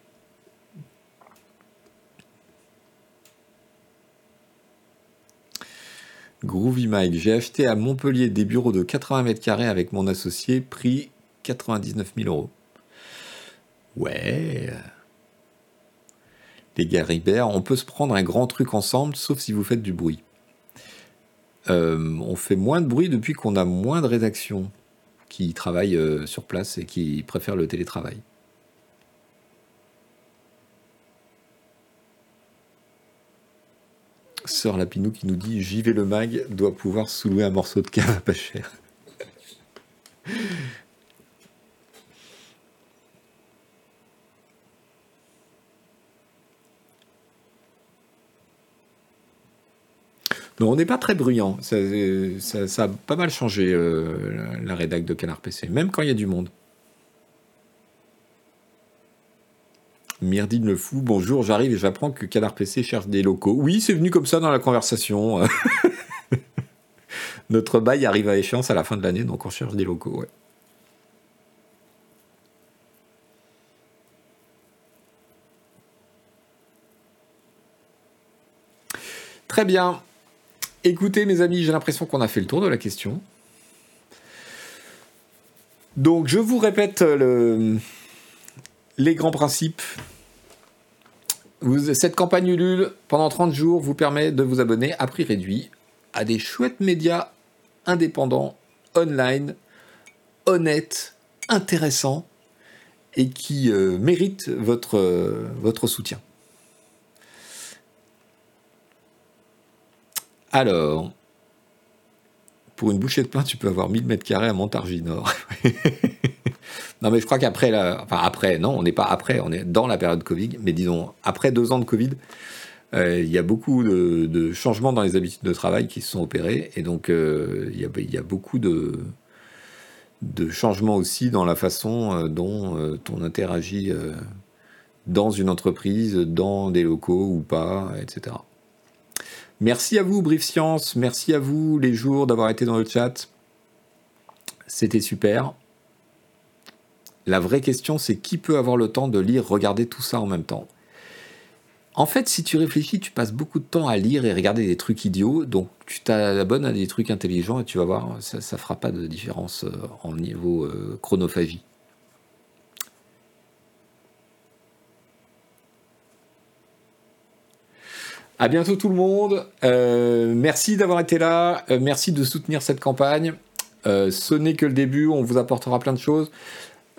Groovy Mike, j'ai acheté à Montpellier des bureaux de 80 mètres carrés avec mon associé, prix 99 000 euros. Ouais. Les gars Ribert, on peut se prendre un grand truc ensemble, sauf si vous faites du bruit. Euh, on fait moins de bruit depuis qu'on a moins de rédactions qui travaillent euh, sur place et qui préfèrent le télétravail. Sœur Lapinou qui nous dit J'y vais le mag doit pouvoir soulever un morceau de cave pas cher. Non, on n'est pas très bruyant. Ça, a pas mal changé euh, la, la rédac de Canard PC, même quand il y a du monde. Myrdine le fou, bonjour, j'arrive et j'apprends que Canard PC cherche des locaux. Oui, c'est venu comme ça dans la conversation. (laughs) Notre bail arrive à échéance à la fin de l'année, donc on cherche des locaux, Très bien. Écoutez, mes amis, j'ai l'impression qu'on a fait le tour de la question. Donc, je vous répète le, les grands principes. cette campagne Ulule, pendant 30 jours, vous permet de vous abonner à prix réduit à des chouettes médias indépendants, online, honnêtes, intéressants et qui euh, méritent votre, euh, votre soutien. Alors, pour une bouchée de pain, tu peux avoir 1000 mètres carrés à Montargis-Nord. (laughs) Non, mais je crois qu'après, enfin après, non, on n'est pas après, on est dans la période Covid, mais disons, après deux ans de Covid, euh, il y a beaucoup de, changements dans les habitudes de travail qui se sont opérés, et donc euh, il, y a, beaucoup de, de changements aussi dans la façon euh, dont on interagit dans une entreprise, dans des locaux ou pas, etc. Merci à vous, Brief Science, merci à vous, les jours, d'avoir été dans le chat. C'était super. La vraie question, c'est qui peut avoir le temps de lire, regarder tout ça en même temps? En fait, si tu réfléchis, tu passes beaucoup de temps à lire et regarder des trucs idiots, donc tu t'abonnes à des trucs intelligents et tu vas voir, ça ne fera pas de différence euh, en niveau euh, chronophagie. À bientôt tout le monde. Euh, merci d'avoir été là. merci de soutenir cette campagne. ce n'est que le début. On vous apportera plein de choses.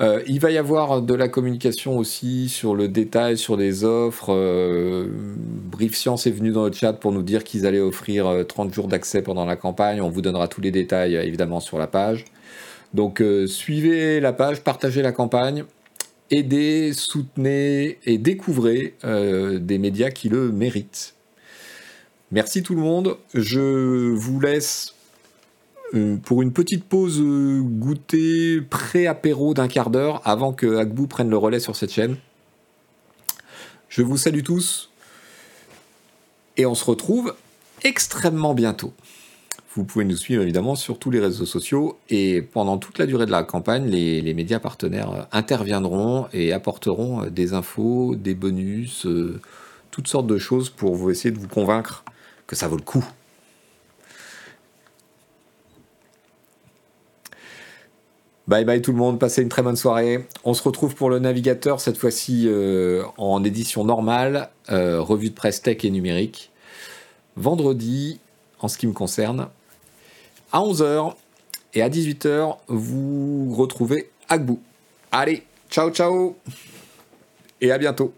Euh, il va y avoir de la communication aussi sur le détail, sur les offres. Euh, Brief Science est venu dans le chat pour nous dire qu'ils allaient offrir 30 euh, jours d'accès pendant la campagne. On vous donnera tous les détails évidemment sur la page. Donc suivez la page, partagez la campagne, aidez, soutenez et découvrez des médias qui le méritent. Merci tout le monde. Je vous laisse euh, pour une petite pause euh, goûter pré-apéro d'un quart d'heure avant que Agbou prenne le relais sur cette chaîne. Je vous salue tous et on se retrouve extrêmement bientôt. Vous pouvez nous suivre évidemment sur tous les réseaux sociaux et pendant toute la durée de la campagne, les, médias partenaires interviendront et apporteront des infos, des bonus, euh, toutes sortes de choses pour vous essayer de vous convaincre que ça vaut le coup. Bye bye tout le monde, passez une très bonne soirée. On se retrouve pour le navigateur, cette fois-ci euh, en édition normale, euh, revue de presse tech et numérique. Vendredi, en ce qui me concerne, à 11h et à 18h, vous retrouvez Agbou. Allez, ciao ciao et à bientôt.